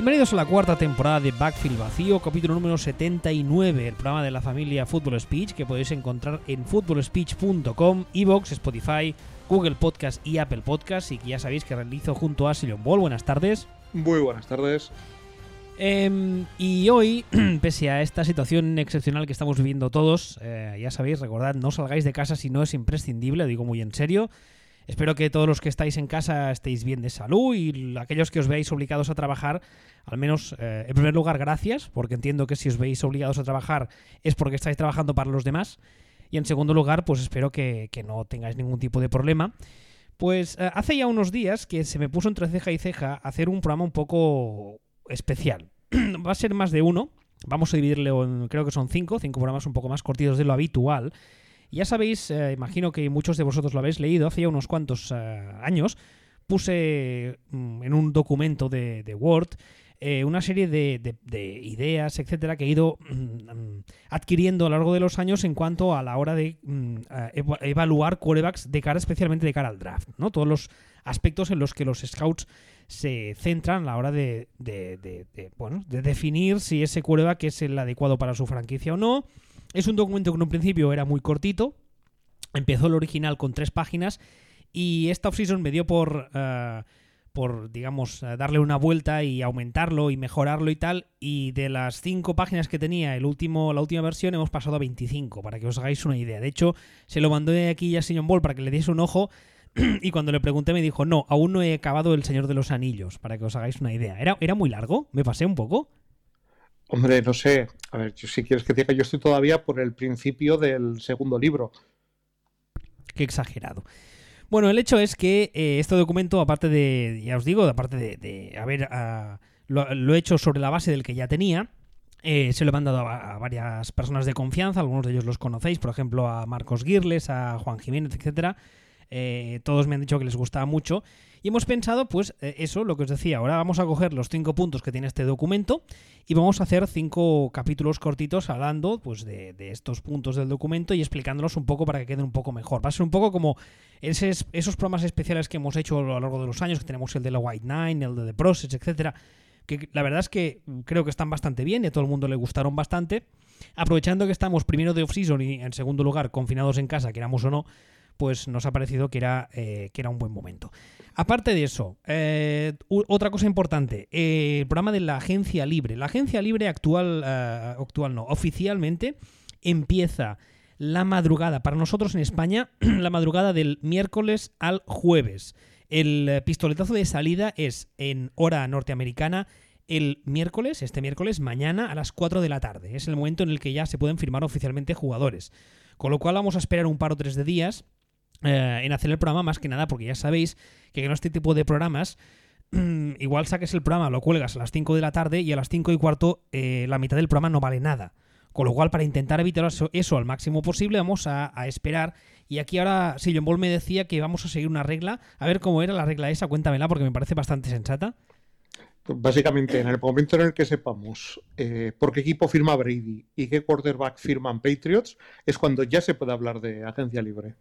Bienvenidos a la cuarta temporada de Backfield Vacío, capítulo número 79, el programa de la familia Football Speech que podéis encontrar en footballspeech.com, Evox, Spotify, Google Podcast y Apple Podcast y que ya sabéis que realizo junto a Sillon Ball. Buenas tardes. Muy buenas tardes. Em, y hoy, pese a esta situación excepcional que estamos viviendo todos, eh, ya sabéis, recordad, no salgáis de casa si no es imprescindible, lo digo muy en serio. Espero que todos los que estáis en casa estéis bien de salud y aquellos que os veáis obligados a trabajar, al menos, eh, en primer lugar, gracias, porque entiendo que si os veis obligados a trabajar es porque estáis trabajando para los demás. Y en segundo lugar, pues espero que, no tengáis ningún tipo de problema. Pues eh, hace ya unos días que se me puso entre ceja y ceja hacer un programa un poco especial. Va a ser más de uno. Vamos a dividirlo en, creo que son cinco, cinco programas un poco más cortitos de lo habitual. Ya sabéis, eh, imagino que muchos de vosotros lo habéis leído, hace ya unos cuantos eh, años puse mm, en un documento de, Word eh, una serie de, ideas, etcétera, que he ido mm, adquiriendo a lo largo de los años en cuanto a la hora de mm, evaluar quarterbacks de cara, especialmente de cara al draft, ¿no? Todos los aspectos en los que los scouts se centran a la hora de, de definir si ese quarterback es el adecuado para su franquicia o no es un documento que en un principio era muy cortito. Empezó el original con tres páginas y esta off-season me dio por, eh, por, digamos, eh, darle una vuelta y aumentarlo y mejorarlo y tal. Y de las cinco páginas que tenía el último, la última versión hemos pasado a 25, para que os hagáis una idea. De hecho, se lo mandé aquí a Señor Ball para que le diese un ojo. Y cuando le pregunté me dijo, no, aún no he acabado El Señor de los Anillos, para que os hagáis una idea. Era, era muy largo, me pasé un poco. Hombre, no sé. A ver, si quieres que diga, yo estoy todavía por el principio del segundo libro. Qué exagerado. Bueno, el hecho es que eh, este documento, aparte de, ya os digo, aparte de, haber ah, lo, he hecho sobre la base del que ya tenía, eh, se lo he mandado a, varias personas de confianza, algunos de ellos los conocéis, por ejemplo a Marcos Girles, a Juan Jiménez, etcétera. Eh, todos me han dicho que les gustaba mucho. Y hemos pensado, pues, eh, eso, lo que os decía. Ahora vamos a coger los cinco puntos que tiene este documento y vamos a hacer cinco capítulos cortitos hablando, pues, de, estos puntos del documento y explicándolos un poco para que queden un poco mejor. Va a ser un poco como esos programas especiales que hemos hecho a lo largo de los años, que tenemos el de la White Nine, el de The Process, etcétera. Que la verdad es que creo que están bastante bien y a todo el mundo le gustaron bastante. Aprovechando que estamos primero de off-season y en segundo lugar confinados en casa, queramos o no, pues nos ha parecido que era, eh, que era un buen momento. Aparte de eso, eh, otra cosa importante, eh, el programa de la agencia libre. La agencia libre actual, actual no, oficialmente empieza la madrugada, para nosotros en España, la madrugada del miércoles al jueves. El pistoletazo de salida es en hora norteamericana el miércoles, este miércoles, mañana a las 4 de la tarde. Es el momento en el que ya se pueden firmar oficialmente jugadores. Con lo cual vamos a esperar un par o tres de días eh, en hacer el programa, más que nada, porque ya sabéis que en este tipo de programas, igual saques el programa, lo cuelgas a las 5 de la tarde y a las 5 y cuarto eh, la mitad del programa no vale nada. Con lo cual, para intentar evitar eso, al máximo posible, vamos a, esperar. Y aquí ahora Sillon Ball me decía que vamos a seguir una regla. A ver cómo era la regla esa, cuéntamela porque me parece bastante sensata. Básicamente, en el momento en el que sepamos eh, por qué equipo firma Brady y qué quarterback firman Patriots, es cuando ya se puede hablar de agencia libre.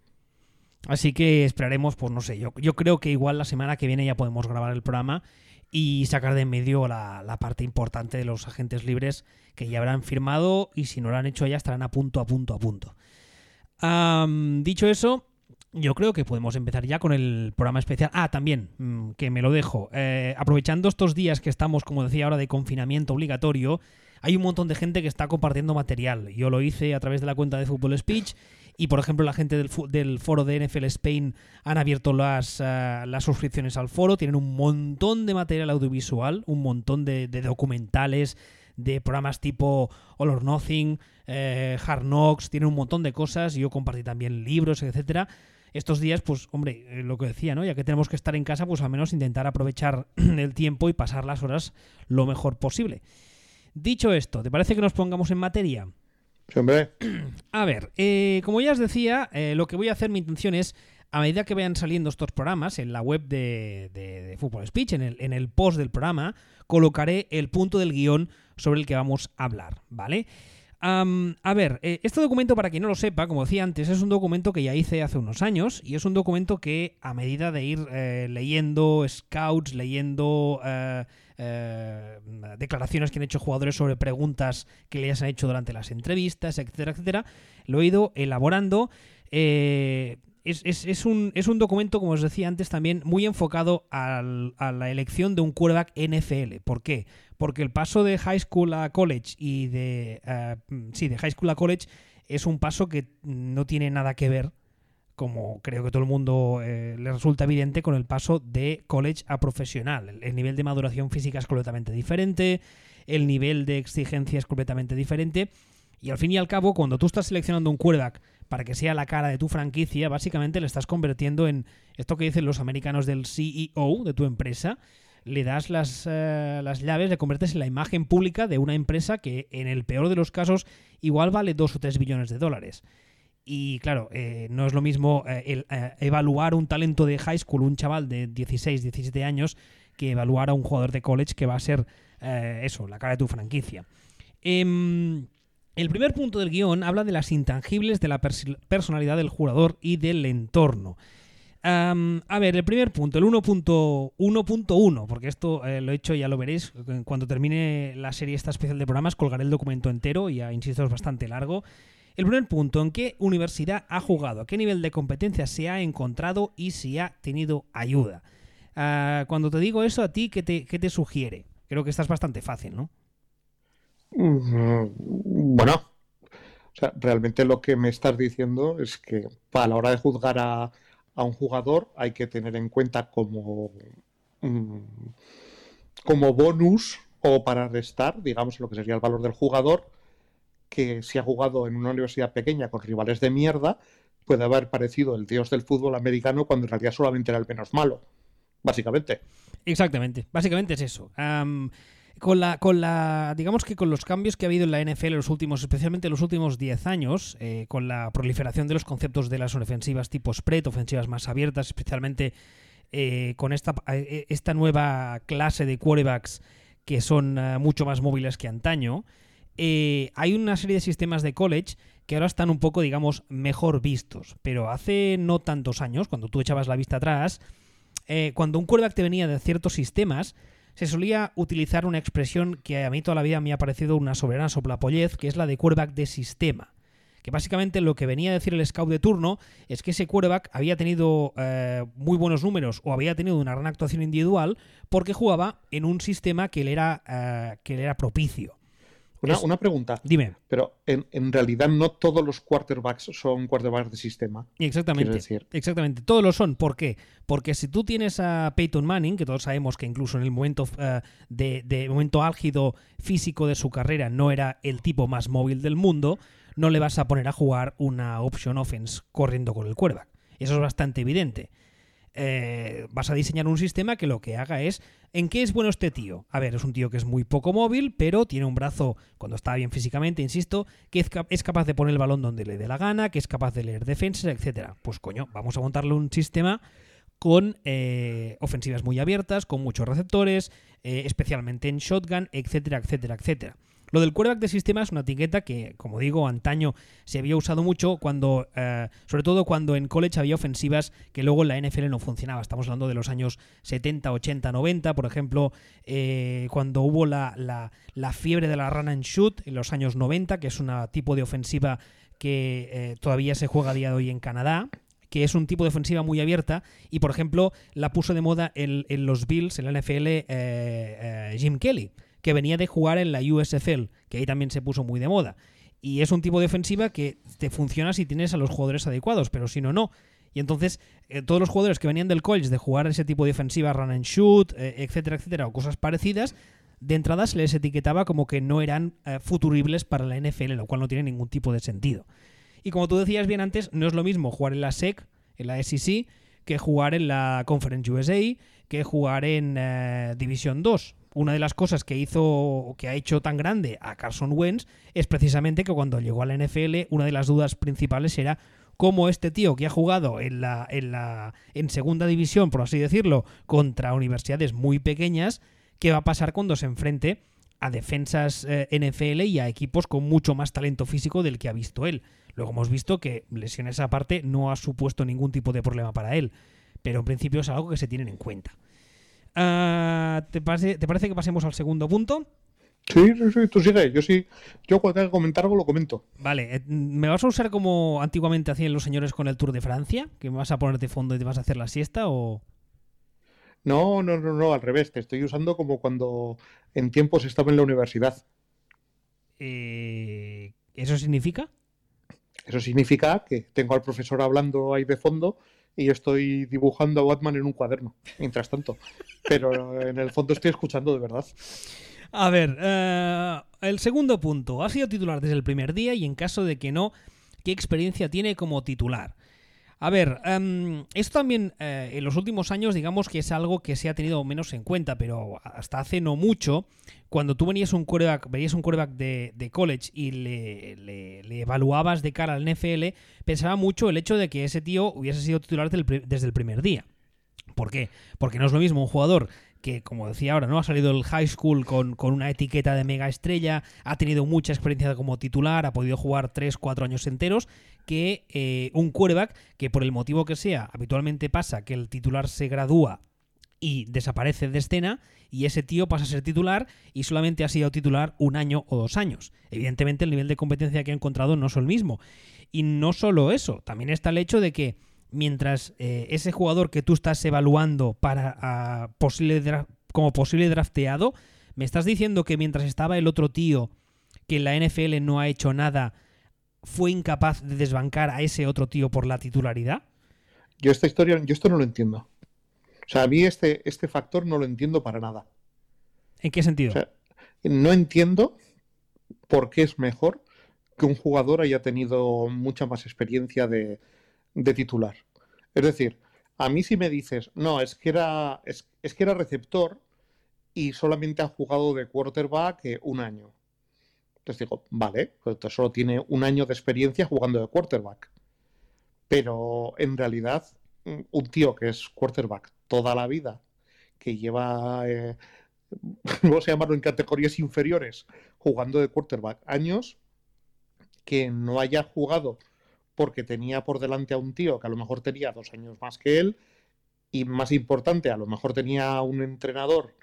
Así que esperaremos, pues no sé, yo, yo creo que igual la semana que viene ya podemos grabar el programa y sacar de en medio la, parte importante de los agentes libres que ya habrán firmado y si no lo han hecho ya estarán a punto, a punto, a punto. dicho eso, yo creo que podemos empezar ya con el programa especial. Ah, también, mm, que me lo dejo. Eh, aprovechando estos días que estamos, como decía ahora, de confinamiento obligatorio, hay un montón de gente que está compartiendo material. Yo lo hice a través de la cuenta de Fútbol Speech y por ejemplo, la gente del, foro de NFL Spain han abierto las, eh, las suscripciones al foro. Tienen un montón de material audiovisual, un montón de, documentales, de programas tipo All or Nothing, eh, Hard Knocks. Tienen un montón de cosas. Yo compartí también libros, etcétera estos días, pues, hombre, eh, lo que decía, ¿no? Ya que tenemos que estar en casa, pues al menos intentar aprovechar el tiempo y pasar las horas lo mejor posible. Dicho esto, ¿te parece que nos pongamos en materia? A ver, eh, como ya os decía, eh, lo que voy a hacer, mi intención es, a medida que vayan saliendo estos programas en la web de, de, Football Speech, en el, en el post del programa, colocaré el punto del guion sobre el que vamos a hablar, ¿vale? A ver, eh, este documento, para quien no lo sepa, como decía antes, es un documento que ya hice hace unos años y es un documento que a medida de ir eh, leyendo scouts, leyendo eh, declaraciones que han hecho jugadores sobre preguntas que les han hecho durante las entrevistas, etcétera, etcétera, lo he ido elaborando. Es, un, es, un, documento, como os decía antes, también muy enfocado a la elección de un quarterback NFL. ¿Por qué? porque el paso de high school a college y de... Eh, sí, de high school a college es un paso que no tiene nada que ver, como creo que todo el mundo eh, le resulta evidente, con el paso de college a profesional. El, nivel de maduración física es completamente diferente, el nivel de exigencia es completamente diferente. Y al fin y al cabo, cuando tú estás seleccionando un quarterback para que sea la cara de tu franquicia, básicamente le estás convirtiendo en esto que dicen los americanos del CEO de tu empresa, le das las, eh, las llaves, le conviertes en la imagen pública de una empresa que en el peor de los casos igual vale 2 o 3 billones de dólares. Y claro, eh, no es lo mismo eh, evaluar un talento de high school, un chaval de 16, 17 años, que evaluar a un jugador de college que va a ser eso, la cara de tu franquicia. El primer punto del guion habla de las intangibles de la personalidad del jugador y del entorno a ver, el primer punto, el 1.1.1, porque esto eh, lo he hecho, ya lo veréis. Cuando termine la serie esta especial de programas, colgaré el documento entero, ya insisto, es bastante largo. El primer punto, ¿en qué universidad ha jugado? ¿A qué nivel de competencia se ha encontrado y si ha tenido ayuda? Ah, cuando te digo eso, ¿a ti qué te, qué te sugiere? Creo que estás bastante fácil, ¿no? Mm, bueno, o sea, realmente lo que me estás diciendo es que a la hora de juzgar a, a un jugador hay que tener en cuenta como, mm, como bonus o para restar, digamos, lo que sería el valor del jugador, que si ha jugado en una universidad pequeña con rivales de mierda, puede haber parecido el dios del fútbol americano cuando en realidad solamente era el menos malo, básicamente. Exactamente, básicamente es eso con la, con la, digamos que con los cambios que ha habido en la NFL en los últimos, especialmente en los últimos 10 años, eh, con la proliferación de los conceptos de las ofensivas tipo spread, ofensivas más abiertas, especialmente eh, con esta, eh, esta nueva clase de quarterbacks que son mucho más móviles que antaño, hay una serie de sistemas de college que ahora están un poco, digamos, mejor vistos. Pero hace no tantos años, cuando tú echabas la vista atrás, cuando un quarterback te venía de ciertos sistemas, se solía utilizar una expresión que a mí toda la vida me ha parecido una soberana soplapollez, que es la de quarterback de sistema. Que básicamente lo que venía a decir el scout de turno es que ese quarterback había tenido eh, muy buenos números o había tenido una gran actuación individual porque jugaba en un sistema que le era, eh, que le era propicio. Una, pregunta. Dime. Pero en, realidad no todos los quarterbacks son quarterbacks de sistema. Exactamente. Exactamente. Todos lo son. ¿Por qué? Porque si tú tienes a Peyton Manning, que todos sabemos que incluso en el momento eh, de, momento álgido físico de su carrera no era el tipo más móvil del mundo, no le vas a poner a jugar una option offense corriendo con el quarterback. Eso es bastante evidente. Eh, vas a diseñar un sistema que lo que haga es ¿en qué es bueno este tío? A ver, es un tío que es muy poco móvil, pero tiene un brazo, cuando está bien físicamente, insisto, que es, capaz de poner el balón donde le dé la gana, que es capaz de leer defensas, etcétera. Pues coño, vamos a montarle un sistema con eh, ofensivas muy abiertas, con muchos receptores, eh, especialmente en shotgun, etcétera, etcétera, etcétera. Lo del quarterback de sistema es una etiqueta que, como digo, antaño se había usado mucho cuando, eh, sobre todo cuando en college había ofensivas que luego en la NFL no funcionaba. Estamos hablando de los años 70, 80, 90, por ejemplo, eh, cuando hubo la, la, fiebre de la run and shoot en los años 90, que es un tipo de ofensiva que eh, todavía se juega a día de hoy en Canadá que es un tipo de ofensiva muy abierta y por ejemplo la puso de moda en, los Bills, en la NFL, Jim Kelly que venía de jugar en la USFL, que ahí también se puso muy de moda. Y es un tipo de ofensiva que te funciona si tienes a los jugadores adecuados, pero si no, no. Y entonces, eh, todos los jugadores que venían del college de jugar ese tipo de ofensiva, run and shoot, eh, etcétera, etcétera, o cosas parecidas, de entrada se les etiquetaba como que no eran eh, futuribles para la NFL, lo cual no tiene ningún tipo de sentido. Y como tú decías bien antes, no es lo mismo jugar en la SEC, en la SEC, que jugar en la Conference USA, que jugar en División 2 una de las cosas que hizo, que ha hecho tan grande a Carson Wentz es precisamente que cuando llegó a la NFL, una de las dudas principales era cómo este tío que ha jugado en la, en la, en segunda división, por así decirlo, contra universidades muy pequeñas, qué va a pasar cuando se enfrente a defensas eh, NFL y a equipos con mucho más talento físico del que ha visto él. Luego hemos visto que lesiones aparte no ha supuesto ningún tipo de problema para él, pero en principio es algo que se tienen en cuenta. Ah, ¿te, parece, ¿Te parece que pasemos al segundo punto? Sí, sí, sí, tú sigue. Yo sí, yo cuando tenga que comentar algo lo comento. Vale, eh, ¿me vas a usar como antiguamente hacían los señores con el Tour de Francia? ¿Que me vas a poner de fondo y te vas a hacer la siesta o...? No, no, no, no, al revés. Te estoy usando como cuando en tiempos estaba en la universidad. Eh, ¿Eso significa? Eso significa que tengo al profesor hablando ahí de fondo y estoy dibujando a Batman en un cuaderno, mientras tanto. Pero en el fondo estoy escuchando de verdad. A ver, eh, el segundo punto. Ha sido titular desde el primer día y en caso de que no, ¿qué experiencia tiene como titular? A ver, em, esto también eh, en los últimos años digamos que es algo que se ha tenido menos en cuenta, pero hasta hace no mucho, cuando tú venías un quarterback, veías un quarterback de, college y le, evaluabas de cara al NFL, pensaba mucho el hecho de que ese tío hubiese sido titular desde el primer día. ¿Por qué? Porque no es lo mismo un jugador que, como decía ahora, ¿no? Ha salido del high school con, una etiqueta de mega estrella, ha tenido mucha experiencia como titular, ha podido jugar 3, 4 años enteros, que eh, un quarterback que por el motivo que sea, habitualmente pasa que el titular se gradúa y desaparece de escena y ese tío pasa a ser titular y solamente ha sido titular un año o dos años. Evidentemente el nivel de competencia que ha encontrado no es el mismo. Y no solo eso, también está el hecho de que mientras eh, ese jugador que tú estás evaluando para posible como posible drafteado, me estás diciendo que mientras estaba el otro tío que en la NFL no ha hecho nada, fue incapaz de desbancar a ese otro tío por la titularidad? Yo esta historia, yo esto no lo entiendo. O sea, a mí este, este factor no lo entiendo para nada. ¿En qué sentido? no entiendo por qué es mejor que un jugador haya tenido mucha más experiencia de, de titular. Es decir, a mí si me dices, no, es que era, es, que era receptor y solamente ha jugado de quarterback eh, un año. Entonces digo, vale, pues solo tiene un año de experiencia jugando de quarterback. Pero en realidad, mm, un tío que es quarterback toda la vida, que lleva, eh, vamos a llamarlo en categorías inferiores, jugando de quarterback años, que no haya jugado porque tenía por delante a un tío que a lo mejor tenía dos años más que él y más importante, a lo mejor tenía un entrenador,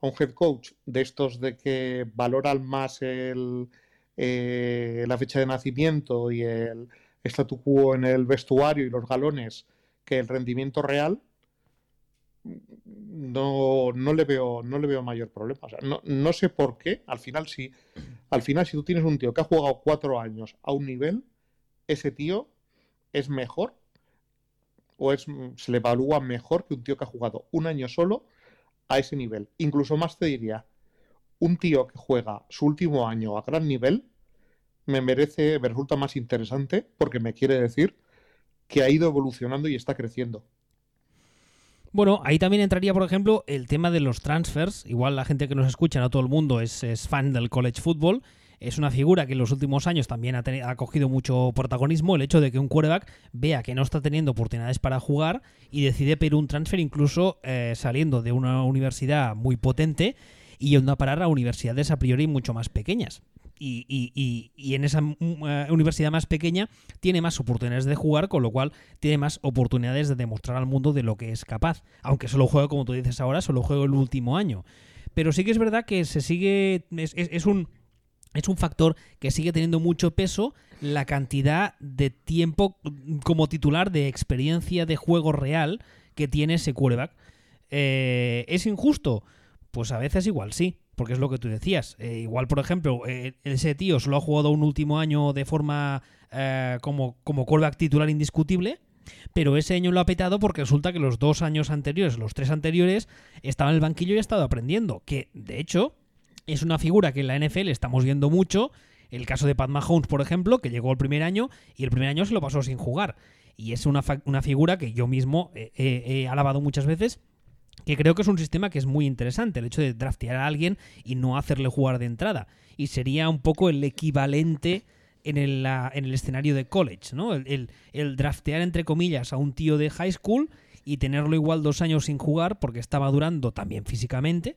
un head coach de estos de que valoran más el, eh, la fecha de nacimiento y el statu quo en el vestuario y los galones que el rendimiento real, no, no, le veo no le veo mayor problema. no, no, sé por qué. Al final, si, al final, si tú tienes un tío que ha jugado cuatro años a un nivel, ese tío es mejor o es, se le evalúa mejor que un tío que ha jugado un año solo a ese nivel. Incluso más te diría, un tío que juega su último año a gran nivel me merece, me resulta más interesante porque me quiere decir que ha ido evolucionando y está creciendo. Bueno, ahí también entraría, por ejemplo, el tema de los transfers. Igual la gente que nos escucha, no todo el mundo es, es fan del college football es una figura que en los últimos años también ha, cogido mucho protagonismo, el hecho de que un quarterback vea que no está teniendo oportunidades para jugar y decide pedir un transfer incluso eh, saliendo de una universidad muy potente y yendo a parar a universidades a priori mucho más pequeñas. Y, en esa mm, eh, universidad más pequeña tiene más oportunidades de jugar, con lo cual tiene más oportunidades de demostrar al mundo de lo que es capaz. Aunque solo juego, como tú dices ahora, solo juego el último año. Pero sí que es verdad que se sigue. es un es un factor que sigue teniendo mucho peso la cantidad de tiempo como titular de experiencia de juego real que tiene ese quarterback. Eh, ¿Es injusto? Pues a veces igual sí, porque es lo que tú decías. Eh, igual, por ejemplo, eh, ese tío solo ha jugado un último año de forma como, como quarterback titular indiscutible, pero ese año lo ha petado porque resulta que los dos años anteriores, los tres anteriores, estaba en el banquillo y ha estado aprendiendo. Que, de hecho, es una figura que en la NFL estamos viendo mucho. El caso de Pat Mahomes, por ejemplo, que llegó el primer año y el primer año se lo pasó sin jugar. Y es una, una figura que yo mismo he alabado muchas veces que creo que es un sistema que es muy interesante, el hecho de draftear a alguien y no hacerle jugar de entrada. Y sería un poco el equivalente en el, en el escenario de college, ¿no? El, el, draftear, entre comillas, a un tío de high school y tenerlo igual dos años sin jugar porque estaba durando también físicamente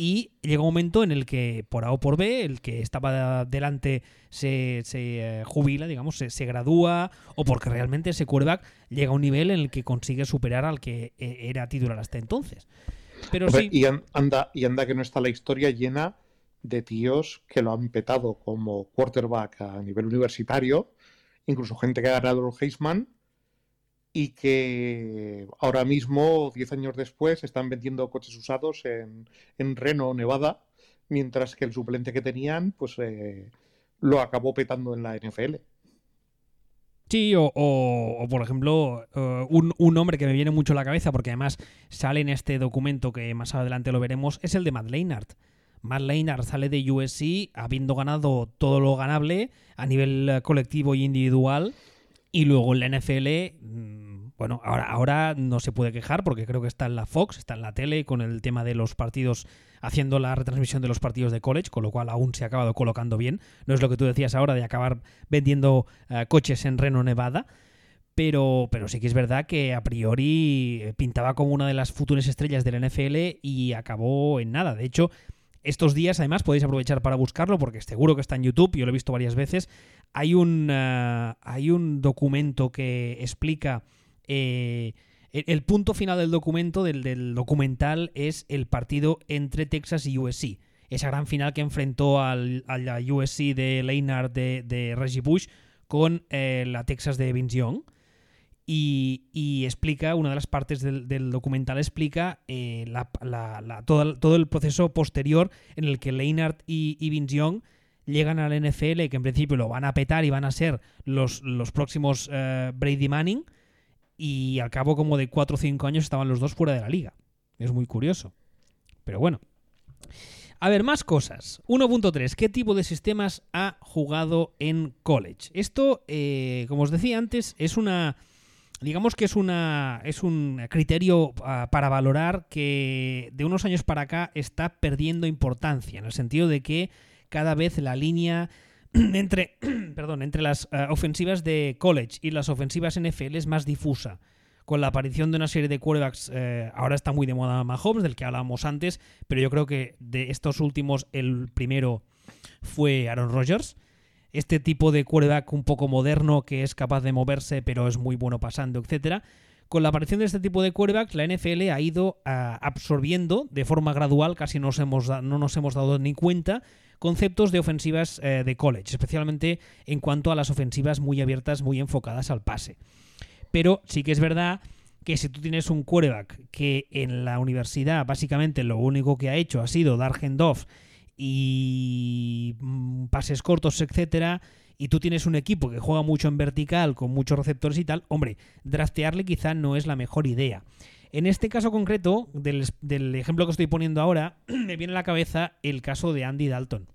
y llega un momento en el que, por A o por B, el que estaba delante se, se eh, jubila, digamos, se, gradúa, o porque realmente ese quarterback llega a un nivel en el que consigue superar al que eh, era titular hasta entonces. Pero sí. y, anda, y anda que no está la historia llena de tíos que lo han petado como quarterback a nivel universitario, incluso gente que ha ganado el Heisman y que ahora mismo, 10 años después, están vendiendo coches usados en, en Reno, Nevada, mientras que el suplente que tenían, pues eh, lo acabó petando en la NFL. Sí, o, por ejemplo, eh, un, un, nombre que me viene mucho a la cabeza, porque además sale en este documento que más adelante lo veremos, es el de Matt Leinart. Matt Leinart sale de USC habiendo ganado todo lo ganable a nivel eh, colectivo y individual y luego en la NFL, mm, bueno, ahora, ahora no se puede quejar porque creo que está en la Fox, está en la tele con el tema de los partidos, haciendo la retransmisión de los partidos de college, con lo cual aún se ha acabado colocando bien. No es lo que tú decías ahora de acabar vendiendo eh, coches en Reno, Nevada. Pero, pero, sí que es verdad que a priori eh, pintaba como una de las futuras estrellas del NFL y acabó en nada. De hecho, estos días, además, podéis aprovechar para buscarlo porque seguro que está en YouTube, yo lo he visto varias veces. Hay un, eh, hay un documento que explica. Eh, el, punto final del documento, del, documental, es el partido entre Texas y USC. Esa gran final que enfrentó al, a la USC de Leinart de, Reggie Bush con eh, la Texas de Vince Young y, explica, una de las partes del, documental explica eh, todo, el proceso posterior en el que Leinart y, y Young llegan al NFL, que en principio lo van a petar y van a ser los, los próximos eh, Brady Manning, y al cabo como de 4 o 5 años estaban los dos fuera de la liga. Es muy curioso. Pero bueno. A ver, más cosas. 1.3. ¿Qué tipo de sistemas ha jugado en college? Esto, eh, como os decía antes, es una digamos que es una es un criterio ah, para valorar que de unos años para acá está perdiendo importancia en el sentido de que cada vez la línea entre perdón entre las ah, ofensivas de college y las ofensivas NFL es más difusa con la aparición de una serie de quarterbacks eh, ahora está muy de moda Mahomes del que hablábamos antes pero yo creo que de estos últimos el primero fue Aaron Rodgers este tipo de quarterback un poco moderno que es capaz de moverse pero es muy bueno pasando, etcétera. Con la aparición de este tipo de quarterbacks, la NFL ha ido ah, absorbiendo de forma gradual, casi no nos hemos dado ni cuenta, conceptos de ofensivas eh, de college, especialmente en cuanto a las ofensivas muy abiertas, muy enfocadas al pase. Pero sí que es verdad que si tú tienes un quarterback que en la universidad básicamente lo único que ha hecho ha sido dar handoff y mm, pases cortos, etcétera, y tú tienes un equipo que juega mucho en vertical, con muchos receptores y tal, hombre, draftearle quizá no es la mejor idea. En este caso concreto, del, del ejemplo que estoy poniendo ahora, me viene a la cabeza el caso de Andy Dalton.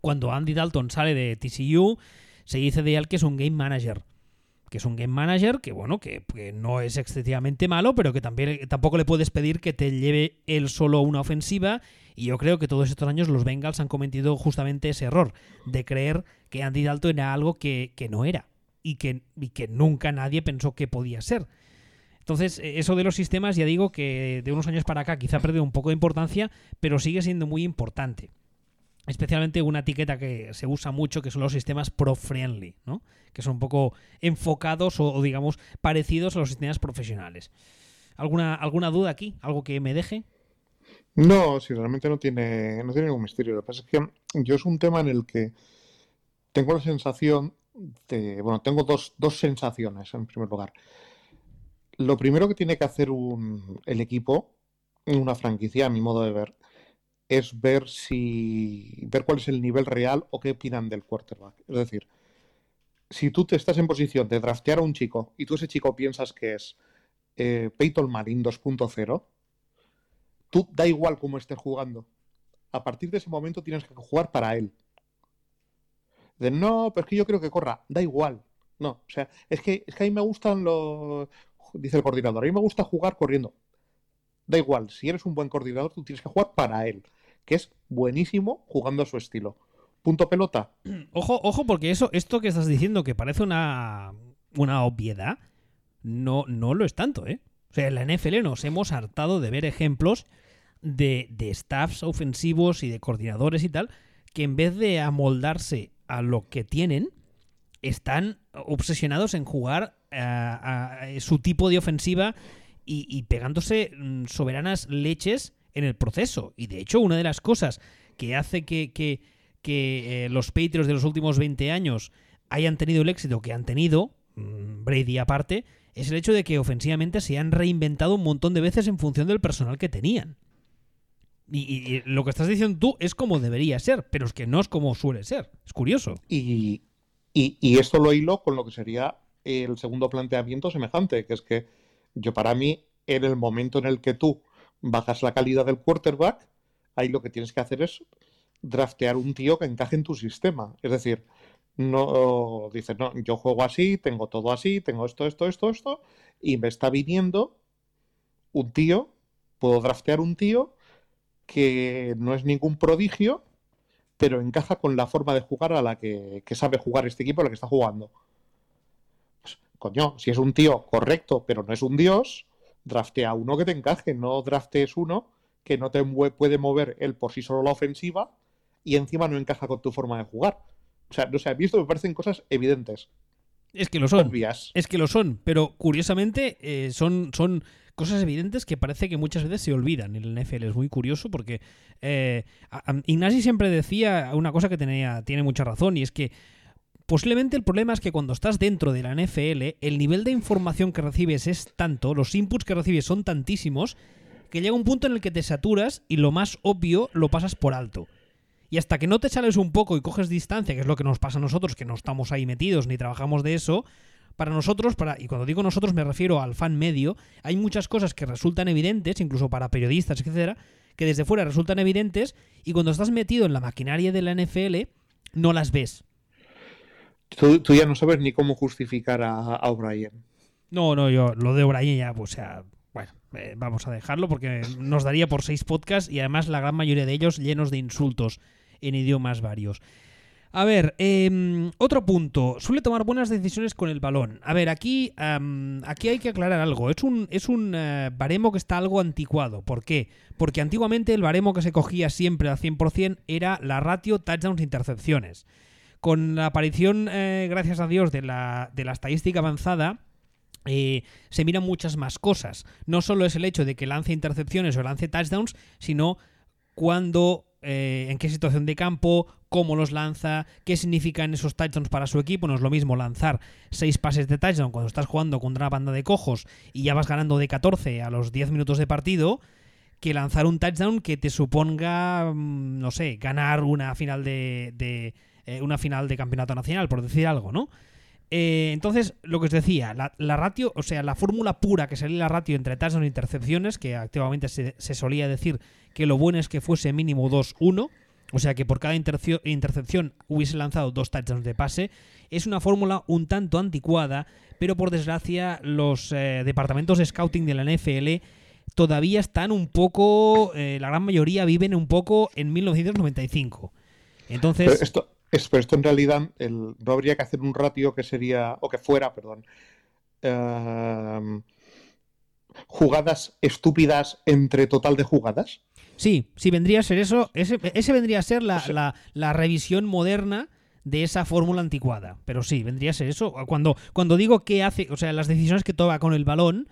Cuando Andy Dalton sale de TCU, se dice de él que es un game manager que es un game manager que, bueno, que, no es excesivamente malo, pero que también, tampoco le puedes pedir que te lleve él solo una ofensiva. Y yo creo que todos estos años los Bengals han cometido justamente ese error de creer que Andy Dalton era algo que, no era y que, nunca nadie pensó que podía ser. Entonces, e, eso de los sistemas, ya digo que de unos años para acá quizá ha perdido un poco de importancia, pero sigue siendo muy importante especialmente una etiqueta que se usa mucho, que son los sistemas pro-friendly, ¿no? que son un poco enfocados o, digamos, parecidos a los sistemas profesionales. ¿Alguna, ¿Alguna duda aquí? ¿Algo que me deje? No, si realmente no tiene, no tiene ningún misterio. Lo que pasa es que yo es un tema en el que tengo la sensación de. Bueno, tengo dos, dos sensaciones en primer lugar. Lo primero que tiene que hacer un, el equipo, una franquicia, a mi modo de ver, es ver si ver cuál es el nivel real o qué opinan del quarterback. Es decir, si tú te estás en posición de draftear a un chico y tú ese chico piensas que es eh, Peyton Manning 2.0, tú da igual cómo estés jugando. A partir de ese momento tienes que jugar para él. De no, pero es que yo creo que corra. Da igual. No, o sea, es que, es que a mí me gustan los. Dice el coordinador, a mí me gusta jugar corriendo. Da igual, si eres un buen coordinador, tú tienes que jugar para él que es buenísimo jugando a su estilo. Punto pelota. Ojo, ojo, porque eso, esto que estás diciendo, que parece una, una obviedad, no, no lo es tanto, ¿eh? O sea, en la NFL nos hemos hartado de ver ejemplos de, de staffs ofensivos y de coordinadores y tal, que en vez de amoldarse a lo que tienen, están obsesionados en jugar a su tipo de ofensiva y, y pegándose mm, soberanas leches en el proceso. Y de hecho, una de las cosas que hace que, que, que eh, los Patriots de los últimos 20 años hayan tenido el éxito que han tenido, mm, Brady aparte, es el hecho de que ofensivamente se han reinventado un montón de veces en función del personal que tenían. Y, lo que estás diciendo tú es como debería ser, pero es que no es como suele ser. Es curioso. Y, y esto lo hilo con lo que sería el segundo planteamiento semejante, que es que yo para mí, en el momento en el que tú bajas la calidad del quarterback, ahí lo que tienes que hacer es draftear un tío que encaje en tu sistema. Es decir, no dices, no, yo juego así, tengo todo así, tengo esto, esto, esto, esto, y me está viniendo un tío, puedo draftear un tío que no es ningún prodigio, pero encaja con la forma de jugar a la que, sabe jugar este equipo, a la que está jugando. Pues, coño, si es un tío correcto, pero no es un dios, draftea uno que te encaje, no draftees uno que no te puede mover él por sí solo la ofensiva y encima no encaja con tu forma de jugar. O sea, no sé, a mí esto me parecen cosas evidentes, Es que lo son. obvias. Es que lo son, pero curiosamente eh, son, son cosas evidentes que parece que muchas veces se olvidan en el NFL. Es muy curioso porque eh, Ignasi siempre decía una cosa que tenía, tiene mucha razón y es que posiblemente el problema es que cuando estás dentro de la NFL, el nivel de información que recibes es tanto, los inputs que recibes son tantísimos, que llega un punto en el que te saturas y lo más obvio lo pasas por alto. Y hasta que no te sales un poco y coges distancia, que es lo que nos pasa a nosotros, que no estamos ahí metidos ni trabajamos de eso, para nosotros, para, y cuando digo nosotros me refiero al fan medio, hay muchas cosas que resultan evidentes, incluso para periodistas, etcétera, que desde fuera resultan evidentes, y cuando estás metido en la maquinaria de la NFL, no las ves. Tú, ya no sabes ni cómo justificar a, a O'Brien. No, no, yo lo de O'Brien ya, pues, o sea, bueno, eh, vamos a dejarlo porque nos daría por seis podcasts y además la gran mayoría de ellos llenos de insultos en idiomas varios. A ver, eh, otro punto. Suele tomar buenas decisiones con el balón. A ver, aquí, aquí hay que aclarar algo. Es un, es un eh, baremo que está algo anticuado. ¿Por qué? Porque antiguamente el baremo que se cogía siempre al 100% era la ratio touchdowns-intercepciones. Con la aparición, eh, gracias a Dios, de la, de la estadística avanzada, eh, se miran muchas más cosas. No solo es el hecho de que lance intercepciones o lance touchdowns, sino cuándo, eh, en qué situación de campo, cómo los lanza, qué significan esos touchdowns para su equipo. No es lo mismo lanzar seis pases de touchdown cuando estás jugando contra una banda de cojos y ya vas ganando de 14 a los 10 minutos de partido que lanzar un touchdown que te suponga, mm, no sé, ganar una final de, eh, una final de campeonato nacional, por decir algo, ¿no? Eh, entonces, lo que os decía, la, ratio, o sea, la fórmula pura que sería la ratio entre touchdowns e intercepciones, que activamente se, solía decir que lo bueno es que fuese mínimo 2-1, o sea que por cada intercepción hubiese lanzado dos touchdowns de pase, es una fórmula un tanto anticuada, pero por desgracia los eh, departamentos de scouting de la NFL todavía están un poco, la gran mayoría viven un poco en 1995. Entonces, Pero esto, es, pero esto en realidad el- no habría que hacer un ratio que sería, o que fuera, perdón, ehm, jugadas estúpidas entre total de jugadas. Sí, sí, vendría a ser eso. Ese, ese vendría a ser la, O sea- la- la revisión moderna de esa fórmula anticuada. Pero sí, vendría a ser eso. Cuando, cuando digo que hace, o sea, las decisiones que toma con el balón,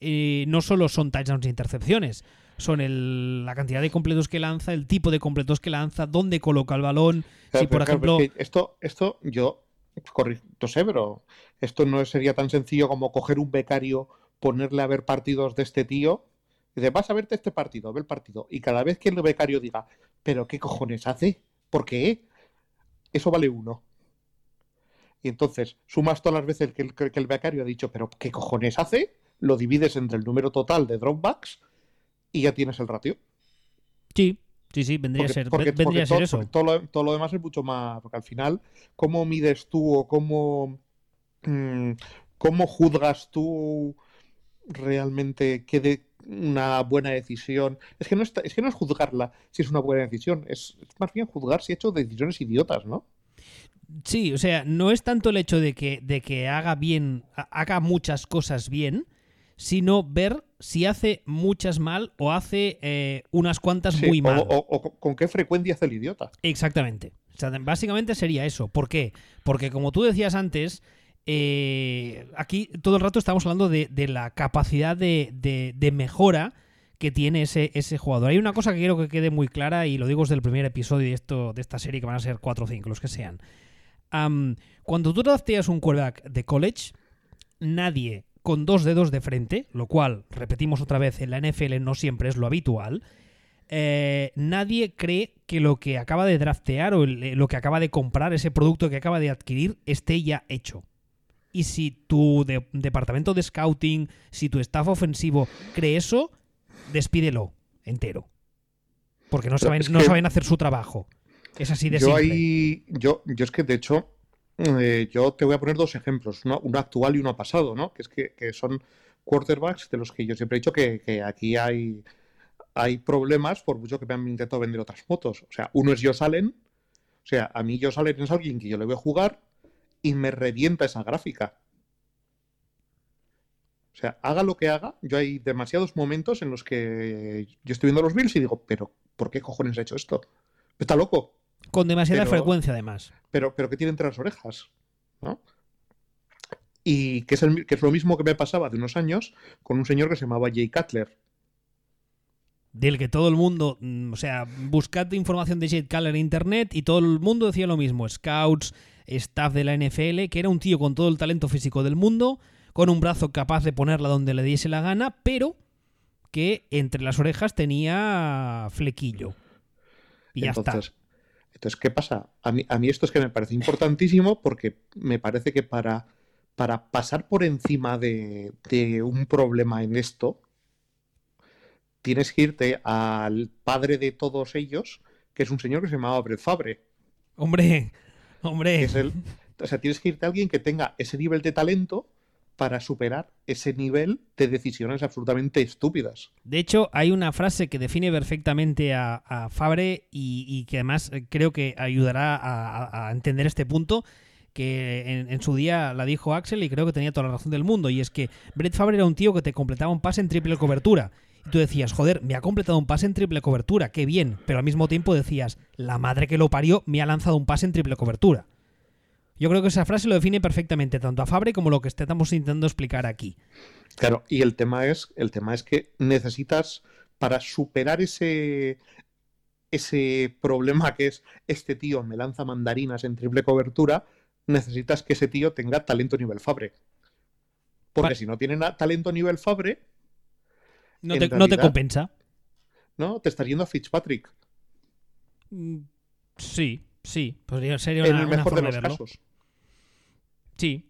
eh, no solo son touchdowns e intercepciones, son el- la cantidad de completos que lanza, el tipo de completos que lanza, dónde coloca el balón. Si, Claro, por claro, ejemplo, pero es que esto, esto yo, corri- no sé, pero esto no sería tan sencillo como coger un becario, ponerle a ver partidos de este tío, y de vas a verte este partido, ve el partido, y cada vez que el becario diga, pero ¿qué cojones hace? ¿Por qué? Eso vale uno. Y entonces sumas todas las veces que el, que el becario ha dicho, pero ¿qué cojones hace? Lo divides entre el número total de dropbacks y ya tienes el ratio. sí, sí, sí, vendría a ser, porque- vendría a porque ser todo, eso. todo lo, todo lo demás es mucho más. Porque al final, ¿cómo mides tú o cómo, mm, cómo juzgas tú realmente que de una buena decisión? Es que no es, es que no es juzgarla si es una buena decisión, es, es más bien juzgar si ha hecho decisiones idiotas, ¿no? Sí, o sea, no es tanto el hecho de que, de que haga bien, ha- haga muchas cosas bien, sino ver si hace muchas mal o hace eh, unas cuantas muy mal. O, con qué frecuencia hace el idiota. Exactamente. O sea, básicamente sería eso. ¿Por qué? Porque como tú decías antes, eh, aquí todo el rato estamos hablando de, la capacidad de, de, mejora que tiene ese, ese, jugador. Hay una cosa que quiero que quede muy clara y lo digo desde el primer episodio de, esto, de esta serie, que van a ser 4 o 5, los que sean. cuando tú drafteas un quarterback de college, nadie con dos dedos de frente, lo cual, repetimos otra vez, en la NFL no siempre es lo habitual, eh, nadie cree que lo que acaba de draftear o lo que acaba de comprar, ese producto que acaba de adquirir, esté ya hecho. Y si tu departamento de scouting, si tu staff ofensivo cree eso, despídelo entero. Porque no, saben, no saben hacer su trabajo. Es así de yo simple. yo, yo es que de hecho eh, yo te voy a poner dos ejemplos, uno, actual y uno pasado, ¿no? Que es que, son quarterbacks de los que yo siempre he dicho que, aquí hay, hay problemas por mucho que me han intentado vender otras motos. O sea, uno es Josh Allen, o sea, a mí Josh Allen es alguien que yo le voy a jugar y me revienta esa gráfica. O sea, haga lo que haga, yo hay demasiados momentos en los que yo estoy viendo los Bills y digo, pero ¿por qué cojones ha hecho esto? Está loco. Con demasiada frecuencia, además. Pero, pero que tiene entre las orejas, ¿no? Y que es, el, que es lo mismo que me pasaba de unos años con un señor que se llamaba Jay Cutler. Del que todo el mundo, mm, o sea, buscad información de Jay Cutler en internet y todo el mundo decía lo mismo. Scouts, staff de la NFL, que era un tío con todo el talento físico del mundo, con un brazo capaz de ponerla donde le diese la gana, pero que entre las orejas tenía flequillo. Y ya está. Entonces, ¿qué pasa? A mí, a mí esto es que me parece importantísimo porque me parece que para, para pasar por encima de, un problema en esto, tienes que irte al padre de todos ellos, que es un señor que se llamaba Brett Fabre. Hombre, hombre. Es el, o sea, tienes que irte a alguien que tenga ese nivel de talento para superar ese nivel de decisiones absolutamente estúpidas. De hecho, hay una frase que define perfectamente a, Fabre y, que además eh, creo que ayudará a, entender este punto que en, su día la dijo Axel y creo que tenía toda la razón del mundo, y es que Brett Fabre era un tío que te completaba un pase en triple cobertura. Y tú decías, joder, me ha completado un pase en triple cobertura, qué bien, pero al mismo tiempo decías, la madre que lo parió me ha lanzado un pase en triple cobertura. Yo creo que esa frase lo define perfectamente tanto a Fabre como lo que estamos intentando explicar aquí. Claro, y el tema es, el tema es que necesitas, para superar ese, ese problema que es este tío me lanza mandarinas en triple cobertura, necesitas que ese tío tenga talento nivel Fabre. Porque si no tiene talento nivel Fabre. No te, no te, compensa. No, te estás yendo a Fitzpatrick. Mm, sí, sí. Podría ser en el mejor de los casos. Sí.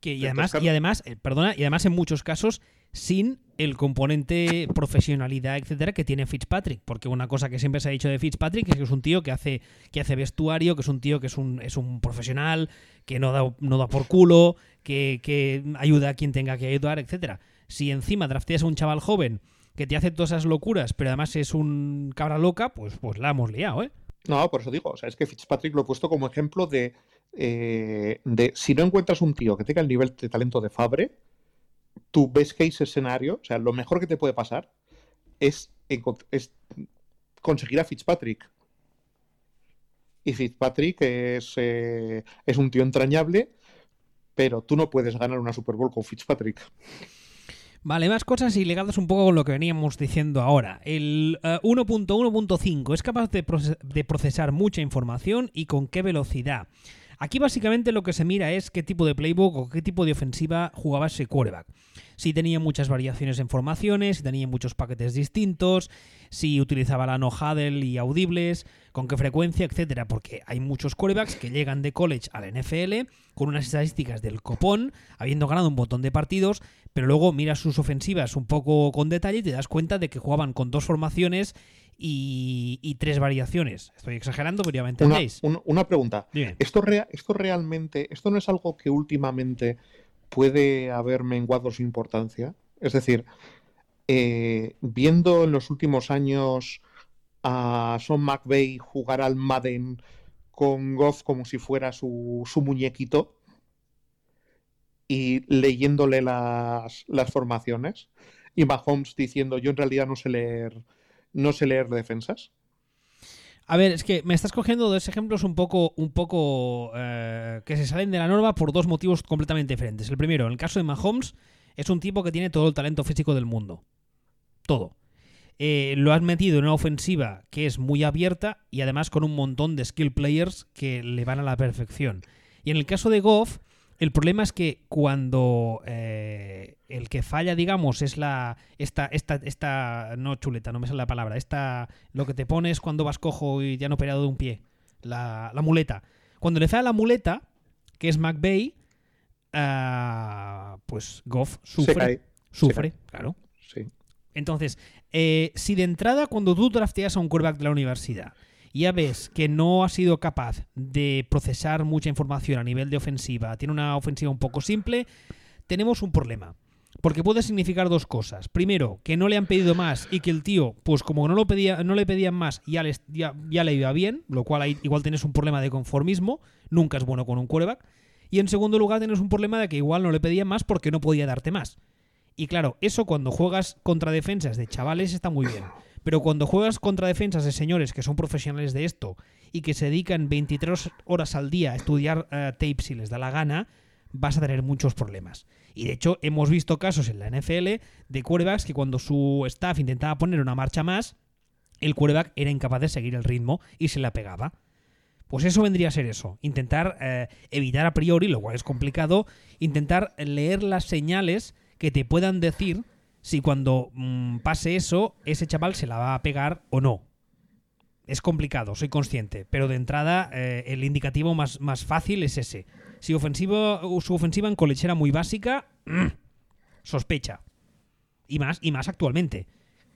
Que, y, además, y además, eh, perdona, y además en muchos casos sin el componente profesionalidad, etcétera, que tiene Fitzpatrick. Porque una cosa que siempre se ha dicho de Fitzpatrick es que es un tío que hace, que hace vestuario, que es un tío que es un, es un profesional, que no da, no da por culo, que, que ayuda a quien tenga que ayudar, etcétera. Si encima drafteas a un chaval joven que te hace todas esas locuras, pero además es un cabra loca, pues, pues la hemos liado, ¿eh? No, por eso digo, o sea, es que Fitzpatrick lo he puesto como ejemplo de, eh, de si no encuentras un tío que tenga el nivel de talento de Fabre, tu best case escenario, o sea, lo mejor que te puede pasar es, conseguir a Fitzpatrick. Y Fitzpatrick es, eh, es un tío entrañable, pero tú no puedes ganar una Super Bowl con Fitzpatrick. Vale, más cosas y ligadas un poco con lo que veníamos diciendo ahora. El 1.1.5 eh, es capaz de, de, procesar mucha información y con qué velocidad. Aquí básicamente lo que se mira es qué tipo de playbook o qué tipo de ofensiva jugaba ese quarterback. Si tenía muchas variaciones en formaciones, si tenía muchos paquetes distintos, si utilizaba la no huddle y audibles, con qué frecuencia, etcétera, porque hay muchos quarterbacks que llegan de college a la NFL con unas estadísticas del copón, habiendo ganado un montón de partidos, pero luego miras sus ofensivas un poco con detalle y te das cuenta de que jugaban con dos formaciones y, tres variaciones. Estoy exagerando, pero ya me entendéis. Una, pregunta. ¿Esto, ¿Esto realmente, esto no es algo que últimamente puede haber menguado su importancia? Es decir, eh, viendo en los últimos años a Son McVeigh jugar al Madden con Goff como si fuera su, su muñequito, y leyéndole las, las formaciones y Mahomes diciendo yo en realidad no sé leer no sé leer defensas. A ver, es que me estás cogiendo dos ejemplos un poco, un poco eh, que se salen de la norma por dos motivos completamente diferentes. El primero, en el caso de Mahomes, es un tipo que tiene todo el talento físico del mundo. Todo. Eh, lo has metido en una ofensiva que es muy abierta y además con un montón de skill players que le van a la perfección. Y en el caso de Goff, el problema es que cuando eh, el que falla, digamos, es la. Esta, esta, esta. No chuleta, no me sale la palabra. Esta. Lo que te pones cuando vas cojo y ya no operado de un pie. La, muleta. Cuando le falla la muleta, que es McVeigh, uh, pues Goff sufre. Sufre, claro. Sí. Entonces, eh, si de entrada, cuando tú drafteas a un quarterback de la universidad ya ves que no ha sido capaz de procesar mucha información a nivel de ofensiva, tiene una ofensiva un poco simple, tenemos un problema. Porque puede significar dos cosas. Primero, que no le han pedido más y que el tío, pues como no, lo pedía, no le pedían más, ya, ya, le iba bien, lo cual igual tienes un problema de conformismo, nunca es bueno con un quarterback. Y en segundo lugar, tienes un problema de que igual no le pedían más porque no podía darte más. Y claro, eso cuando juegas contra defensas de chavales está muy bien. Pero cuando juegas contra defensas de señores que son profesionales de esto y que se dedican 23 horas al día a estudiar uh, tapes si les da la gana, vas a tener muchos problemas. Y de hecho, hemos visto casos en la NFL de quarterbacks que cuando su staff intentaba poner una marcha más, el quarterback era incapaz de seguir el ritmo y se la pegaba. Pues eso vendría a ser eso, intentar eh, evitar a priori, lo cual es complicado, intentar leer las señales que te puedan decir si cuando mm, pase eso, ese chaval se la va a pegar o no. Es complicado, soy consciente, pero de entrada eh, el indicativo más, más, fácil es ese. Si ofensivo, su ofensiva en college era muy básica, sospecha. Y más, y más actualmente.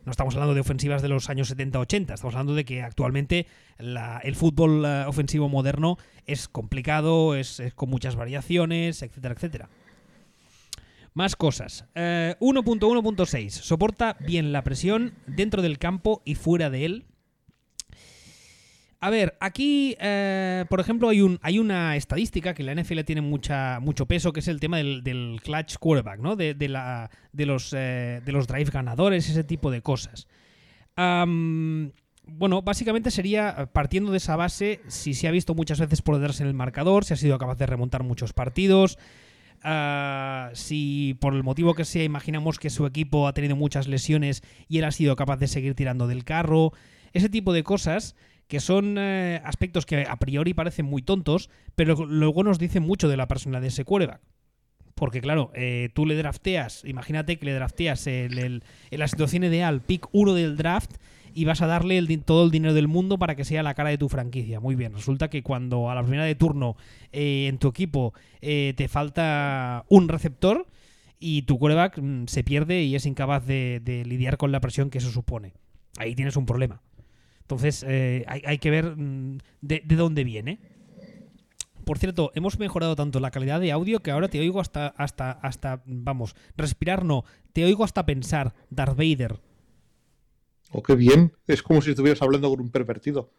No estamos hablando de ofensivas de los años 70-80, estamos hablando de que actualmente el fútbol eh, ofensivo moderno es complicado, es con muchas variaciones, etcétera, etcétera. Más cosas. 1.1.6. Eh, Soporta bien la presión dentro del campo y fuera de él. A ver, aquí, eh, por ejemplo, hay, un, hay una estadística que la NFL tiene mucha, mucho peso, que es el tema del, clutch quarterback, ¿no? De, la, de, los, eh, de los drive ganadores, ese tipo de cosas. bueno, básicamente sería partiendo de esa base, si se ha visto muchas veces por detrás en el marcador, si ha sido capaz de remontar muchos partidos, Ah, si por el motivo que sea imaginamos que su equipo ha tenido muchas lesiones y él ha sido capaz de seguir tirando del carro, ese tipo de cosas que son eh, aspectos que a priori parecen muy tontos, pero luego nos dicen mucho de la personalidad de ese quarterback. Porque claro, eh, tú le drafteas, imagínate que le drafteas en la situación ideal, pick 1 del draft, y vas a darle todo el dinero del mundo para que sea la cara de tu franquicia. Muy bien, resulta que cuando a la primera de turno eh, en tu equipo eh, te falta un receptor y tu quarterback mm, se pierde y es incapaz de, lidiar con la presión que eso supone. Ahí tienes un problema. Entonces eh, hay, que ver mm, de, dónde viene. Por cierto, hemos mejorado tanto la calidad de audio que ahora te oigo hasta, hasta, hasta, vamos, respirar no, te oigo hasta pensar, Darth Vader. Oh, qué bien. Es como si estuvieras hablando con un pervertido.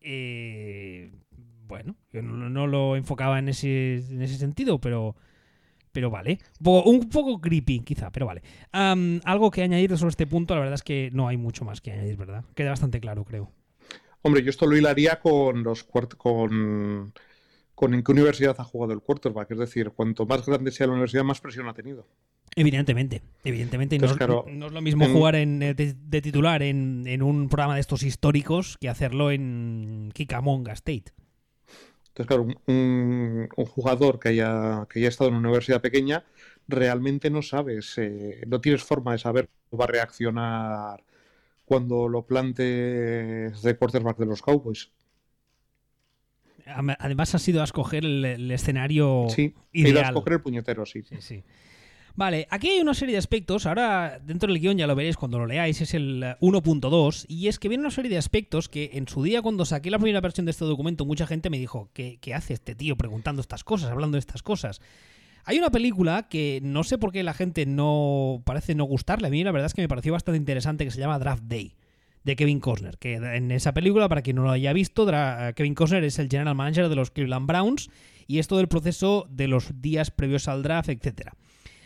Eh, bueno, yo no, lo enfocaba en ese, en ese sentido, pero, pero vale. Un poco, creepy, quizá, pero vale. algo que añadir sobre este punto, la verdad es que no hay mucho más que añadir, ¿verdad? Queda bastante claro, creo. Hombre, yo esto lo hilaría con los con, con en qué universidad ha jugado el quarterback. Es decir, cuanto más grande sea la universidad, más presión ha tenido. Evidentemente, evidentemente. no, es lo mismo jugar en, eh, de, titular en, un programa de estos históricos que hacerlo en Kikamonga State. Entonces, claro, un, jugador que haya, que haya estado en una universidad pequeña realmente no sabes, eh, no tienes forma de saber cómo va a reaccionar cuando lo plantes de quarterback de los Cowboys. Además, ha sido a escoger el, escenario sí, ideal. a escoger el puñetero, sí. Sí, sí. Vale, aquí hay una serie de aspectos, ahora dentro del guion ya lo veréis cuando lo leáis, es el 1.2, y es que viene una serie de aspectos que en su día cuando saqué la primera versión de este documento mucha gente me dijo, ¿qué, hace este tío preguntando estas cosas, hablando de estas cosas? Hay una película que no sé por qué la gente no parece no gustarle, a mí la verdad es que me pareció bastante interesante que se llama Draft Day de Kevin Costner, que en esa película, para quien no lo haya visto, Kevin Costner es el general manager de los Cleveland Browns y esto del proceso de los días previos al draft, etcétera.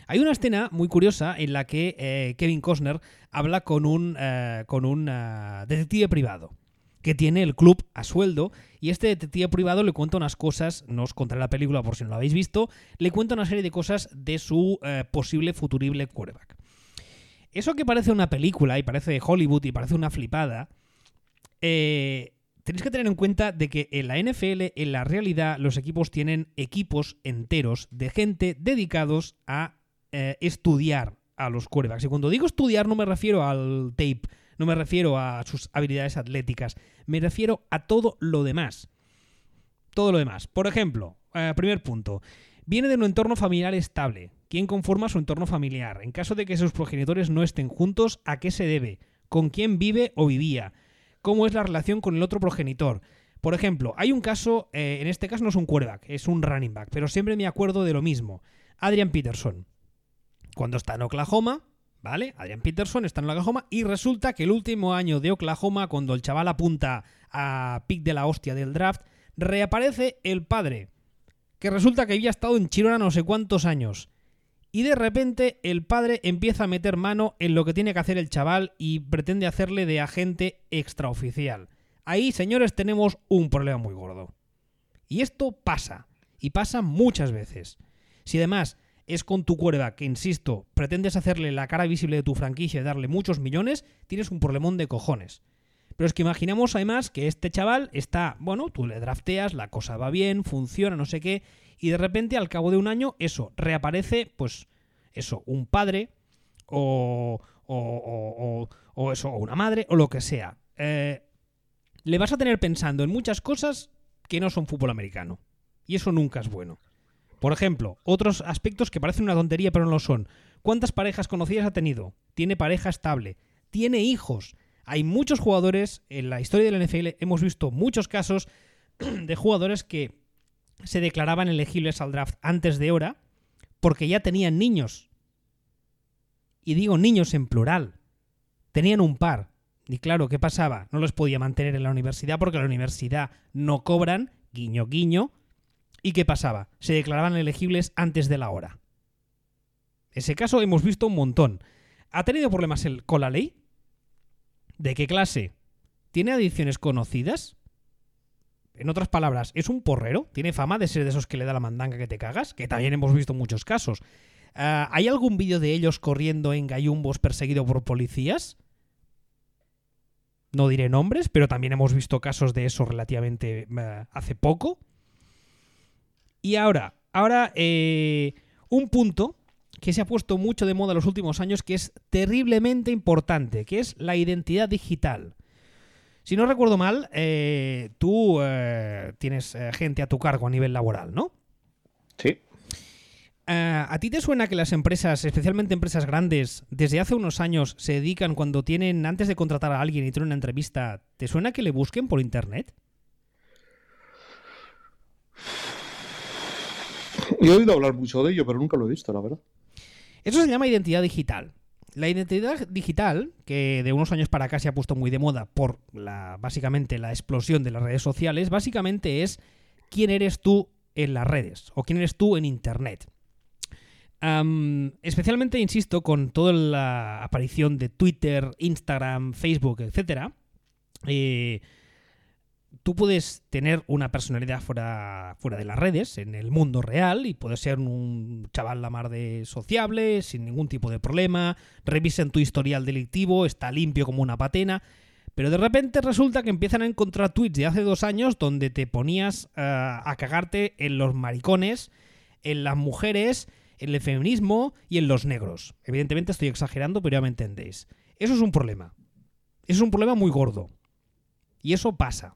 Hay una escena muy curiosa en la que eh, Kevin Costner habla con un, eh, con un eh, detective privado que tiene el club a sueldo y este detective privado le cuenta unas cosas, no os contaré la película por si no lo habéis visto, le cuenta una serie de cosas de su posible futurible quarterback. Eso que parece una película y parece Hollywood y parece una flipada, tenéis que tener en cuenta de que en la NFL, en la realidad, los equipos tienen equipos enteros de gente dedicados a eh, estudiar a los quarterbacks. Y cuando digo estudiar no me refiero al tape, no me refiero a sus habilidades atléticas, me refiero a todo lo demás. Todo lo demás. Por ejemplo, eh, primer punto, viene de un entorno familiar estable. ¿Quién conforma su entorno familiar? En caso de que sus progenitores no estén juntos, ¿a qué se debe? ¿Con quién vive o vivía? ¿Cómo es la relación con el otro progenitor? Por ejemplo, hay un caso, eh, en este caso no es un quarterback, es un running back, pero siempre me acuerdo de lo mismo. Adrian Peterson cuando está en Oklahoma, ¿vale? Adrian Peterson está en Oklahoma y resulta que el último año de Oklahoma, cuando el chaval apunta a pick de la hostia del draft, reaparece el padre, que resulta que había estado en Chirona no sé cuántos años. Y de repente el padre empieza a meter mano en lo que tiene que hacer el chaval y pretende hacerle de agente extraoficial. Ahí, señores, tenemos un problema muy gordo. Y esto pasa. Y pasa muchas veces. Si además es con tu cuerda que, insisto, pretendes hacerle la cara visible de tu franquicia y darle muchos millones, tienes un problemón de cojones. Pero es que imaginamos además que este chaval está, bueno, tú le drafteas, la cosa va bien, funciona, no sé qué, y de repente al cabo de un año eso, reaparece, pues, eso, un padre o, o, o, eso, o una madre o lo que sea. Eh, le vas a tener pensando en muchas cosas que no son fútbol americano. Y eso nunca es bueno. Por ejemplo, otros aspectos que parecen una tontería pero no lo son. ¿Cuántas parejas conocidas ha tenido? Tiene pareja estable. Tiene hijos. Hay muchos jugadores, en la historia del NFL hemos visto muchos casos de jugadores que se declaraban elegibles al draft antes de hora porque ya tenían niños. Y digo niños en plural. Tenían un par. Y claro, ¿qué pasaba? No los podía mantener en la universidad porque en la universidad no cobran, guiño, guiño, ¿Y qué pasaba? Se declaraban elegibles antes de la hora. Ese caso hemos visto un montón. ¿Ha tenido problemas con la ley? ¿De qué clase? ¿Tiene adicciones conocidas? En otras palabras, ¿es un porrero? ¿Tiene fama de ser de esos que le da la mandanga que te cagas? Que también hemos visto muchos casos. Ah, ¿Hay algún vídeo de ellos corriendo en gallumbos perseguido por policías? No diré nombres, pero también hemos visto casos de eso relativamente eh, hace poco. Y ahora, ahora eh, un punto que se ha puesto mucho de moda en los últimos años que es terriblemente importante, que es la identidad digital. Si no recuerdo mal, eh, tú eh, tienes gente a tu cargo a nivel laboral, ¿no? Sí. ¿A ti te suena que las empresas, especialmente empresas grandes, desde hace unos años se dedican cuando tienen, antes de contratar a alguien y tener una entrevista, ¿te suena que le busquen por internet? He oído hablar mucho de ello, pero nunca lo he visto, la verdad. Eso se llama identidad digital. La identidad digital, que de unos años para acá se ha puesto muy de moda por la, básicamente la explosión de las redes sociales, básicamente es quién eres tú en las redes o quién eres tú en Internet. especialmente, insisto, con toda la aparición de Twitter, Instagram, Facebook, etc tú puedes tener una personalidad fuera, fuera de las redes, en el mundo real, y puedes ser un chaval la mar de sociable, sin ningún tipo de problema, revisen tu historial delictivo, está limpio como una patena, pero de repente resulta que empiezan a encontrar tweets de hace dos años donde te ponías eh, a cagarte en los maricones, en las mujeres, en el feminismo y en los negros. Evidentemente estoy exagerando, pero ya me entendéis. Eso es un problema. Eso es un problema muy gordo. Y eso pasa.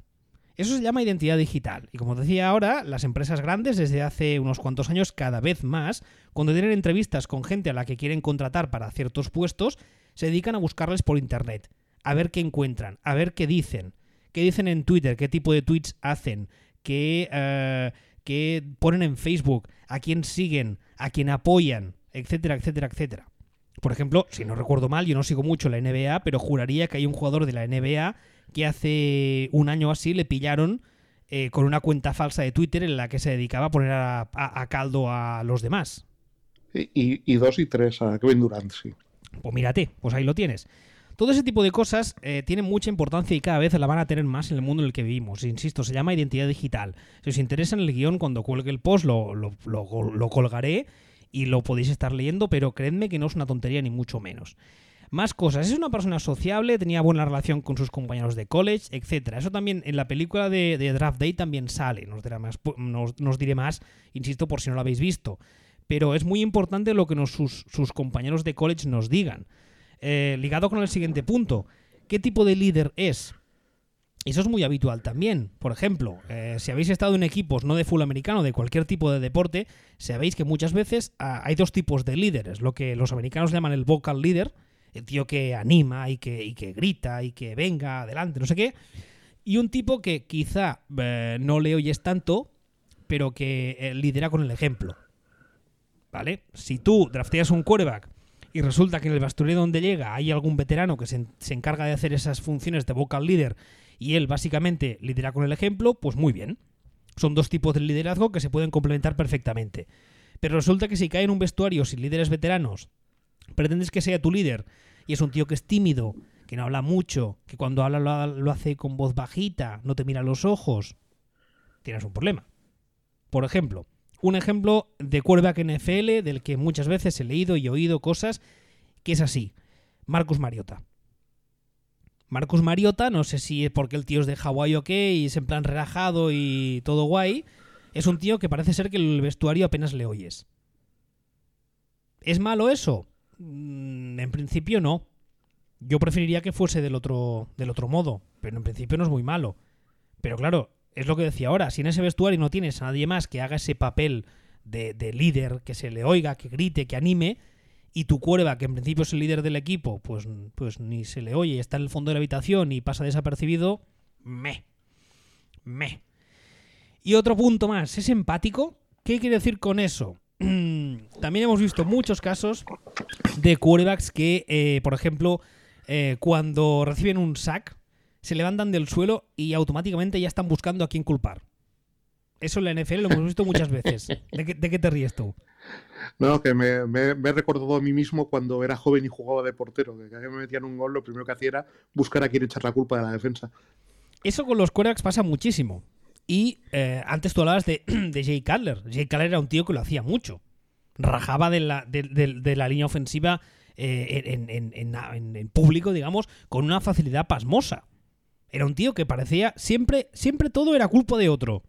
Eso se llama identidad digital. Y como decía ahora, las empresas grandes desde hace unos cuantos años cada vez más, cuando tienen entrevistas con gente a la que quieren contratar para ciertos puestos, se dedican a buscarles por Internet, a ver qué encuentran, a ver qué dicen, qué dicen en Twitter, qué tipo de tweets hacen, qué, eh, qué ponen en Facebook, a quién siguen, a quién apoyan, etcétera, etcétera, etcétera. Por ejemplo, si no recuerdo mal, yo no sigo mucho la NBA, pero juraría que hay un jugador de la NBA que hace un año así le pillaron eh, con una cuenta falsa de Twitter en la que se dedicaba a poner a, a- a caldo a los demás. Y, y- y dos y tres a Kevin Durant, sí. Pues mírate, pues ahí lo tienes. Todo ese tipo de cosas eh, tienen mucha importancia y cada vez la van a tener más en el mundo en el que vivimos. Insisto, se llama identidad digital. Si os interesa en el guion, cuando cuelgue el post lo, lo- lo- lo colgaré y lo podéis estar leyendo, pero creedme que no es una tontería ni mucho menos. Más cosas. Es una persona sociable, tenía buena relación con sus compañeros de college, etc. Eso también en la película de, Draft Day también sale. Nos diré, más, nos- nos diré más, insisto, por si no lo habéis visto. Pero es muy importante lo que nos- sus, sus compañeros de college nos digan. Eh, ligado con el siguiente punto. ¿Qué tipo de líder es? Eso es muy habitual también. Por ejemplo, eh, si habéis estado en equipos no de full americano, de cualquier tipo de deporte, sabéis que muchas veces ah, hay dos tipos de líderes. Lo que los americanos llaman el vocal leader, el tío que anima y que, grita y que venga adelante, no sé qué. Y un tipo que quizá eh, no le oyes tanto, pero que eh, lidera con el ejemplo. ¿Vale? Si tú drafteas un quarterback y resulta que en el vestuario donde llega hay algún veterano que se, se encarga de hacer esas funciones de vocal leader y él básicamente lidera con el ejemplo, pues muy bien. Son dos tipos de liderazgo que se pueden complementar perfectamente. Pero resulta que si cae en un vestuario sin líderes veteranos, pretendes que sea tu líder y es un tío que es tímido, que no habla mucho, que cuando habla lo, ha- lo hace con voz bajita, no te mira los ojos, tienes un problema. Por ejemplo, un ejemplo de quarterback NFL del que muchas veces he leído y oído cosas que es así. Marcus Mariota. Marcus Mariota, no sé si es porque el tío es de Hawái o qué, y es en plan relajado y todo guay, es un tío que parece ser que el vestuario apenas le oyes. ¿Es malo eso? Mm, En principio no. Yo preferiría que fuese del otro, del otro modo, pero en principio no es muy malo. Pero claro, es lo que decía ahora, si en ese vestuario no tienes a nadie más que haga ese papel de, de líder, que se le oiga, que grite, que anime, y tu cuerva, que en principio es el líder del equipo, pues, pues ni se le oye, está en el fondo de la habitación y pasa desapercibido, me. Me. Y otro punto más, ¿es empático? ¿Qué quiere decir con eso? También hemos visto muchos casos de quarterbacks que, eh, por ejemplo, eh, cuando reciben un sack, se levantan del suelo y automáticamente ya están buscando a quién culpar. Eso en la NFL lo hemos visto muchas veces. ¿De qué, de qué te ríes tú? No, que me, me- me he recordado a mí mismo cuando era joven y jugaba de portero, que cada vez que me metían un gol, lo primero que hacía era buscar a quién echar la culpa de la defensa. Eso con los quarterbacks pasa muchísimo. Y eh, antes tú hablabas de, de Jay Cutler. Jay Cutler era un tío que lo hacía mucho. Rajaba de la, de, la línea ofensiva eh, en público, digamos, con una facilidad pasmosa. Era un tío que parecía siempre, siempre todo era culpa de otro.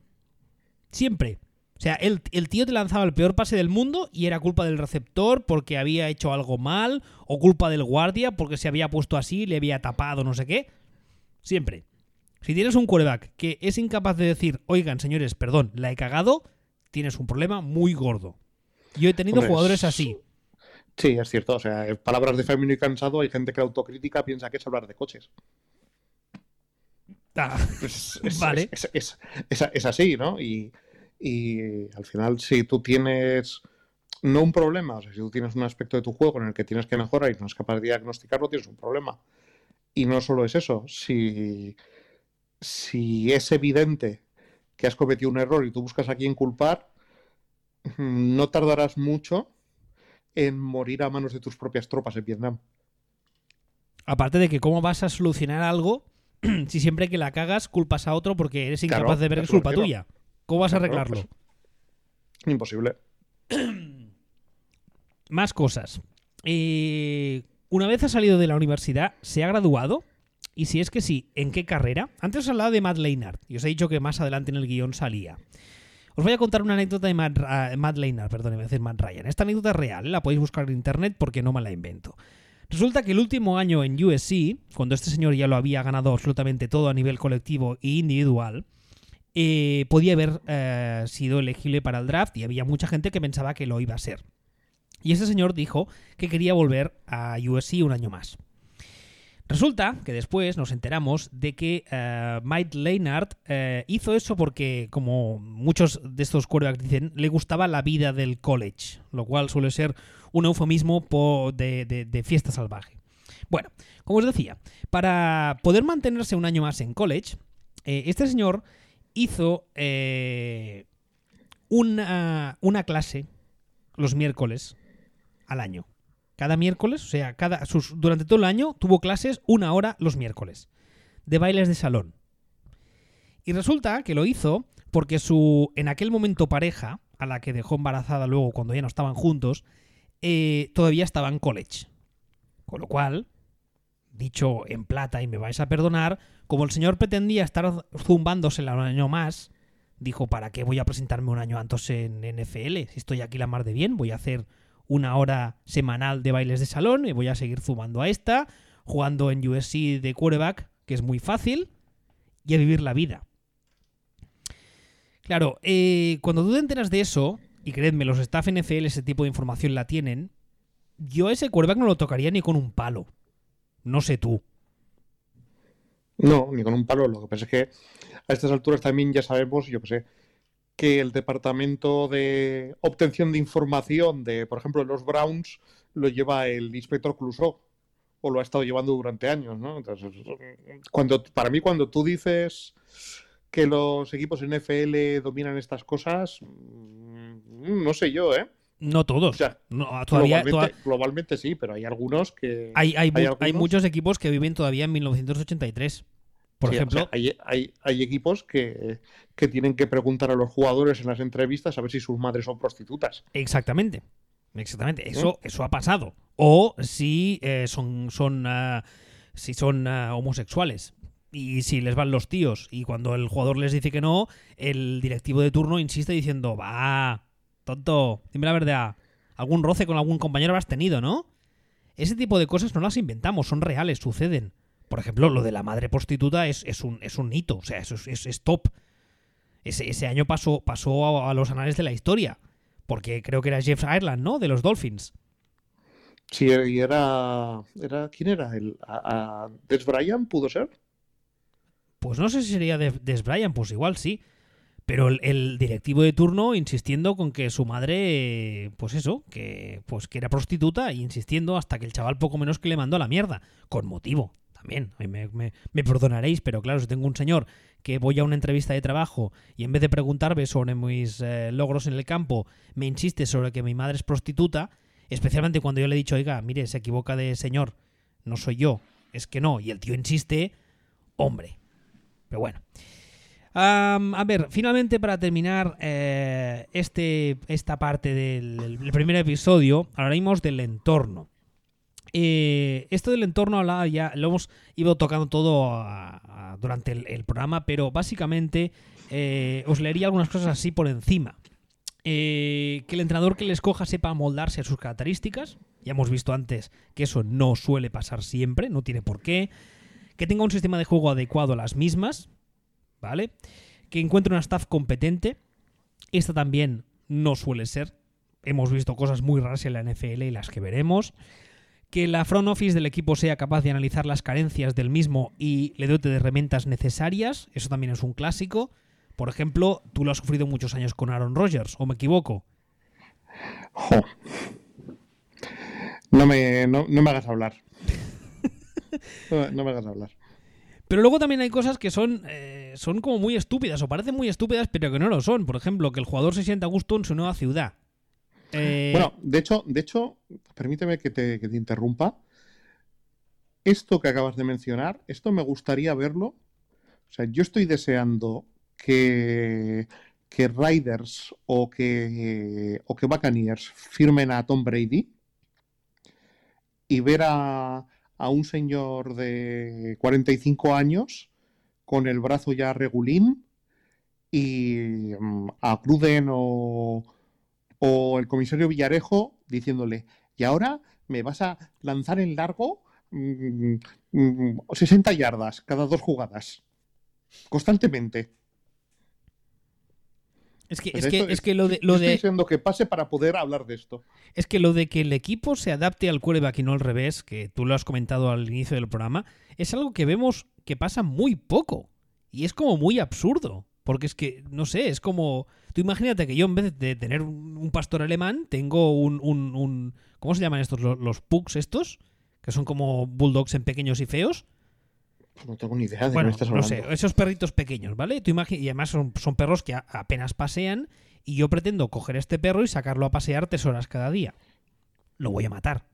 Siempre. O sea, el, el tío te lanzaba el peor pase del mundo y era culpa del receptor porque había hecho algo mal, o culpa del guardia porque se había puesto así, le había tapado, no sé qué. Siempre. Si tienes un quarterback que es incapaz de decir, oigan, señores, perdón, la he cagado, tienes un problema muy gordo. Yo he tenido Hombre, jugadores es- así. Sí, es cierto. O sea, en palabras de femenino y cansado, hay gente que la autocrítica piensa que es hablar de coches. Ah, Es, es- Vale. es- así, ¿no? Y, y al final, si tú tienes no un problema, o sea, si tú tienes un aspecto de tu juego en el que tienes que mejorar y no es capaz de diagnosticarlo, tienes un problema. Y no solo es eso, si, si es evidente que has cometido un error y tú buscas a quién culpar, no tardarás mucho en morir a manos de tus propias tropas en Vietnam. aparte de que cómo vas a solucionar algo si siempre que la cagas culpas a otro porque eres incapaz Claro, de ver que es culpa tuya. ¿Cómo vas a Claro, arreglarlo? pues, imposible. Más cosas. Eh, una vez ha salido de la universidad, ¿se ha graduado? Y si es que sí, ¿en qué carrera? Antes os hablaba de Matt Leinart y os he dicho que más adelante en el guion salía. Os voy a contar una anécdota de Matt, Leinart, perdón, Matt Ryan. Esta anécdota es real, la podéis buscar en internet porque no me la invento. Resulta que el último año en USC, cuando este señor ya lo había ganado absolutamente todo a nivel colectivo e individual, eh, podía haber eh, sido elegible para el draft y había mucha gente que pensaba que lo iba a ser. Y ese señor dijo que quería volver a USC un año más. Resulta que después nos enteramos de que eh, Mike Leinart eh, hizo eso porque, como muchos de estos quarterbacks dicen, le gustaba la vida del college, lo cual suele ser un eufemismo de, fiesta salvaje. Bueno, como os decía, para poder mantenerse un año más en college, eh, este señor hizo una clase los miércoles al año. Cada miércoles, o sea, cada, durante todo el año tuvo clases una hora los miércoles de bailes de salón. Y resulta que lo hizo porque su, en aquel momento pareja, a la que dejó embarazada luego cuando ya no estaban juntos, eh, todavía estaba en college. Con lo cual, dicho en plata y me vais a perdonar, como el señor pretendía estar zumbándosela un año más, dijo, ¿para qué voy a presentarme un año antes en NFL? Si estoy aquí la mar de bien, voy a hacer una hora semanal de bailes de salón y voy a seguir zumbando a esta, jugando en USC de quarterback, que es muy fácil, y a vivir la vida. Claro, eh, cuando tú te enteras de eso, y créedme, los staff NFL ese tipo de información la tienen, yo ese quarterback no lo tocaría ni con un palo. No sé tú. No, ni con un palo. Lo que pasa es que a estas alturas también ya sabemos, yo que sé, que el departamento de obtención de información de, por ejemplo, los Browns lo lleva el inspector Clouseau o lo ha estado llevando durante años, ¿no? Entonces, cuando, para mí, cuando tú dices que los equipos NFL dominan estas cosas, mm, no sé yo, ¿eh? No todos. O sea, No, todavía, globalmente, toda- globalmente sí, pero hay algunos que... hay, hay, hay algunos- muchos equipos que viven todavía en 1983. Por Sí, o ejemplo, sea, hay, hay- hay equipos que, que tienen que preguntar a los jugadores en las entrevistas a ver si sus madres son prostitutas. Exactamente. Exactamente. Eso, eso ha pasado. O si eh, son, son ah, si son ah, homosexuales. Y si les van los tíos. Y cuando el jugador les dice que no, el directivo de turno insiste diciendo, va, tonto, dime la verdad. Algún roce con algún compañero habrás tenido, ¿no? Ese tipo de cosas no las inventamos, son reales, suceden. Por ejemplo, lo de la madre prostituta es, es un, es un hito, o sea, eso es, es- top. Ese, ese año pasó, pasó a, a los anales de la historia. Porque creo que era Jeff Ireland, ¿no? De los Dolphins. Sí, y era, era ¿quién era? El, a, a- ¿Des Bryant pudo ser? Pues no sé si sería de Des Bryant, pues igual sí. Pero el, el directivo de turno insistiendo con que su madre, pues eso, que pues que era prostituta, e insistiendo hasta que el chaval poco menos que le mandó a la mierda. Con motivo, también. Me, me- me perdonaréis, pero claro, si tengo un señor que voy a una entrevista de trabajo y en vez de preguntarme sobre mis eh, logros en el campo, me insiste sobre que mi madre es prostituta, especialmente cuando yo le he dicho, oiga, mire, se equivoca de señor, no soy yo, es que no, y el tío insiste, hombre. Pero bueno. A ver, finalmente para terminar eh, este, esta parte del el primer episodio, hablaremos del entorno. Eh, esto del entorno ya, lo hemos ido tocando todo durante el, el programa, pero básicamente eh, os leería algunas cosas así por encima. Eh, que el entrenador que le escoja sepa moldarse a sus características. Ya hemos visto antes que eso no suele pasar siempre, no tiene por qué. Que tenga un sistema de juego adecuado a las mismas, ¿vale? Que encuentre una staff competente. Esta también no suele ser. Hemos visto cosas muy raras en la NFL y las que veremos. Que la front office del equipo sea capaz de analizar las carencias del mismo y le dote de herramientas necesarias. Eso también es un clásico. Por ejemplo, tú lo has sufrido muchos años con Aaron Rodgers, ¿o me equivoco? Jo. No me, no, no me hagas hablar. No, no me hagas hablar. Pero luego también hay cosas que son, eh, son como muy estúpidas, o parecen muy estúpidas, pero que no lo son. Por ejemplo, que el jugador se sienta a gusto en su nueva ciudad. Eh, Bueno, de hecho, de hecho, permíteme que te, que te interrumpa. Esto que acabas de mencionar, esto me gustaría verlo. O sea, yo estoy deseando que, que Riders o que, o que Buccaneers firmen a Tom Brady y ver a, a un señor de 45 años con el brazo ya regulín y mm, a Cruden o, o el comisario Villarejo diciéndole, y ahora me vas a lanzar en largo mm, mm, 60 yardas cada dos jugadas, constantemente. es que, es que, es que lo de, lo estoy de, que pase para poder hablar de esto. es que lo de que el equipo se adapte al quarterback y no al revés, que tú lo has comentado al inicio del programa, es algo que vemos que pasa muy poco. Y es como muy absurdo. Porque es que, no sé, es como. Tú imagínate que yo en vez de tener un un pastor alemán, tengo un. un- un- ¿Cómo se llaman estos? Los, los pugs estos. Que son como bulldogs en pequeños y feos. No tengo ni idea de bueno, qué me estás no hablando. sé, esos perritos pequeños, ¿vale? Tú y además son, son perros que a- apenas pasean y yo pretendo coger este perro y sacarlo a pasear tres horas cada día. Lo voy a matar.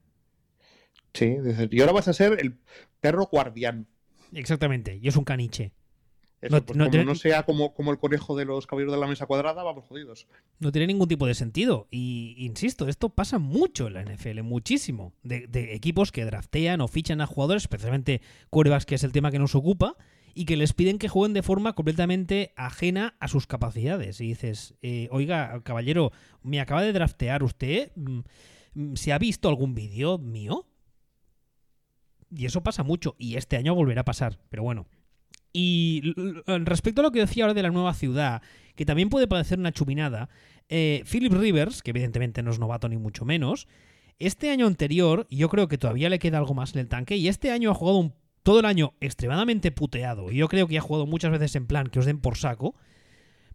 Sí, y ahora vas a ser el perro guardián. Exactamente, y es un caniche. Eso, No- pues no como tiene- no sea como, como el conejo de los caballeros de la mesa cuadrada, vamos jodidos. No tiene ningún tipo de sentido. Y insisto, esto pasa mucho en la NFL, muchísimo. De, de equipos que draftean o fichan a jugadores, especialmente quarterbacks, que es el tema que nos ocupa, y que les piden que jueguen de forma completamente ajena a sus capacidades. Y dices, eh, oiga, caballero, me acaba de draftear usted. mm, mm, ¿Se ha visto algún vídeo mío? Y eso pasa mucho. Y este año volverá a pasar. Pero bueno. Y respecto a lo que decía ahora de la nueva ciudad, que también puede parecer una chuminada, eh, Philip Rivers, que evidentemente no es novato ni mucho menos, este año anterior, yo creo que todavía le queda algo más en el tanque, y este año ha jugado todo el año extremadamente puteado, y yo creo que ha jugado muchas veces en plan que os den por saco,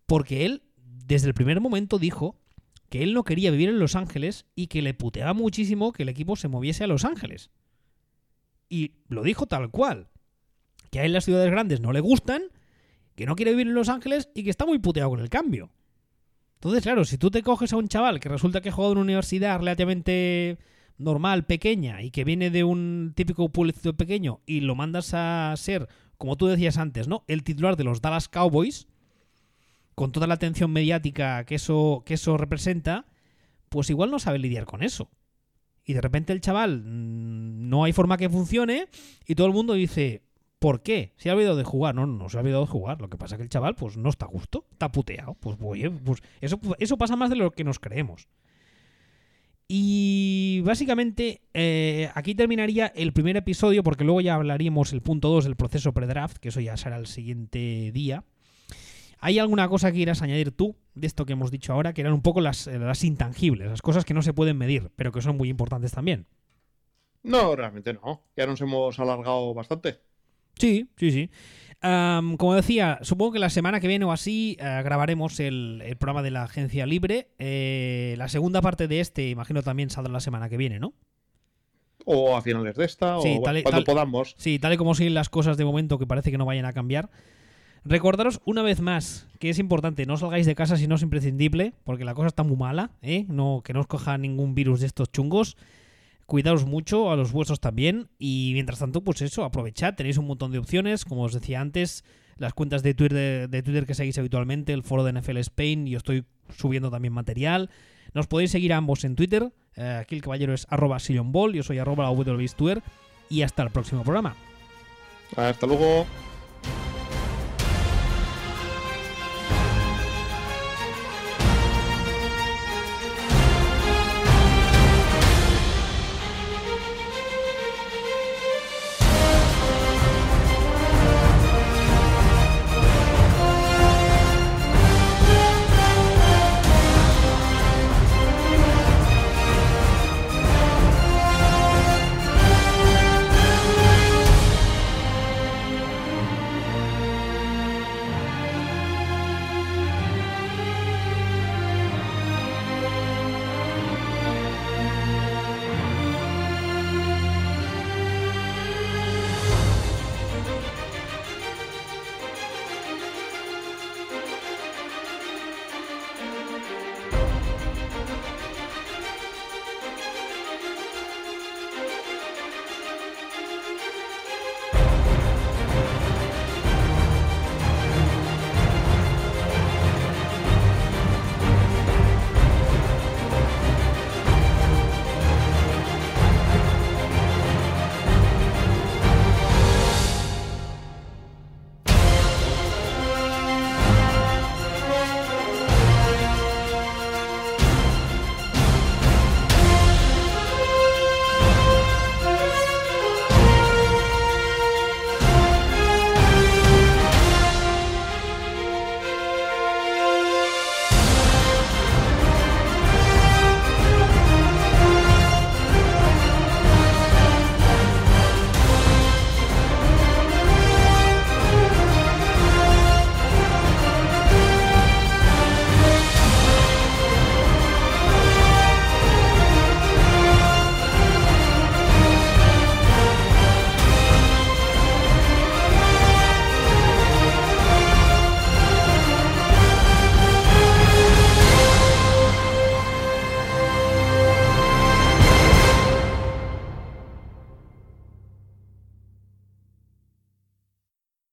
porque él, desde el primer momento, dijo que él no quería vivir en Los Ángeles y que le puteaba muchísimo que el equipo se moviese a Los Ángeles. Y lo dijo tal cual. Que a él las ciudades grandes no le gustan, que no quiere vivir en Los Ángeles y que está muy puteado con el cambio. Entonces, claro, si tú te coges a un chaval que resulta que ha jugado en una universidad relativamente normal, pequeña, y que viene de un típico pueblecito pequeño y lo mandas a ser, como tú decías antes, ¿no? El titular de los Dallas Cowboys, con toda la atención mediática que eso, que eso representa, pues igual no sabe lidiar con eso. Y de repente el chaval mm, no hay forma que funcione y todo el mundo dice, ¿por qué? Se ha olvidado de jugar. No, no se ha olvidado de jugar. Lo que pasa es que el chaval pues no está a gusto, está puteado. Pues oye, pues eso, eso pasa más de lo que nos creemos. Y básicamente eh, aquí terminaría el primer episodio porque luego ya hablaríamos el punto 2 del proceso pre-draft, que eso ya será el siguiente día. ¿Hay alguna cosa que quieras añadir tú de esto que hemos dicho ahora, que eran un poco las, las intangibles, las cosas que no se pueden medir, pero que son muy importantes también? No, realmente no. Ya nos hemos alargado bastante. Sí, sí, sí. Am, como decía, supongo que la semana que viene o así eh, grabaremos el, el programa de la agencia libre. Eh, la segunda parte de este, imagino, también saldrá la semana que viene, ¿no? O a finales de esta, Sí, o tal y- cuando tal- podamos. Sí, tal y como siguen las cosas de momento, que parece que no vayan a cambiar. Recordaros una vez más que es importante, no salgáis de casa si no es imprescindible, porque la cosa está muy mala, ¿eh? No, que no os coja ningún virus de estos chungos. Cuidaos mucho, a los vuestros también. Y mientras tanto, pues eso, aprovechad, tenéis un montón de opciones, como os decía antes, las cuentas de Twitter, de, Twitter que seguís habitualmente, el foro de NFL Spain, yo estoy subiendo también material. Nos podéis seguir a ambos en Twitter. eh, aquí el caballero es arroba sillonball, yo soy arroba la. Y hasta el próximo programa. Hasta luego.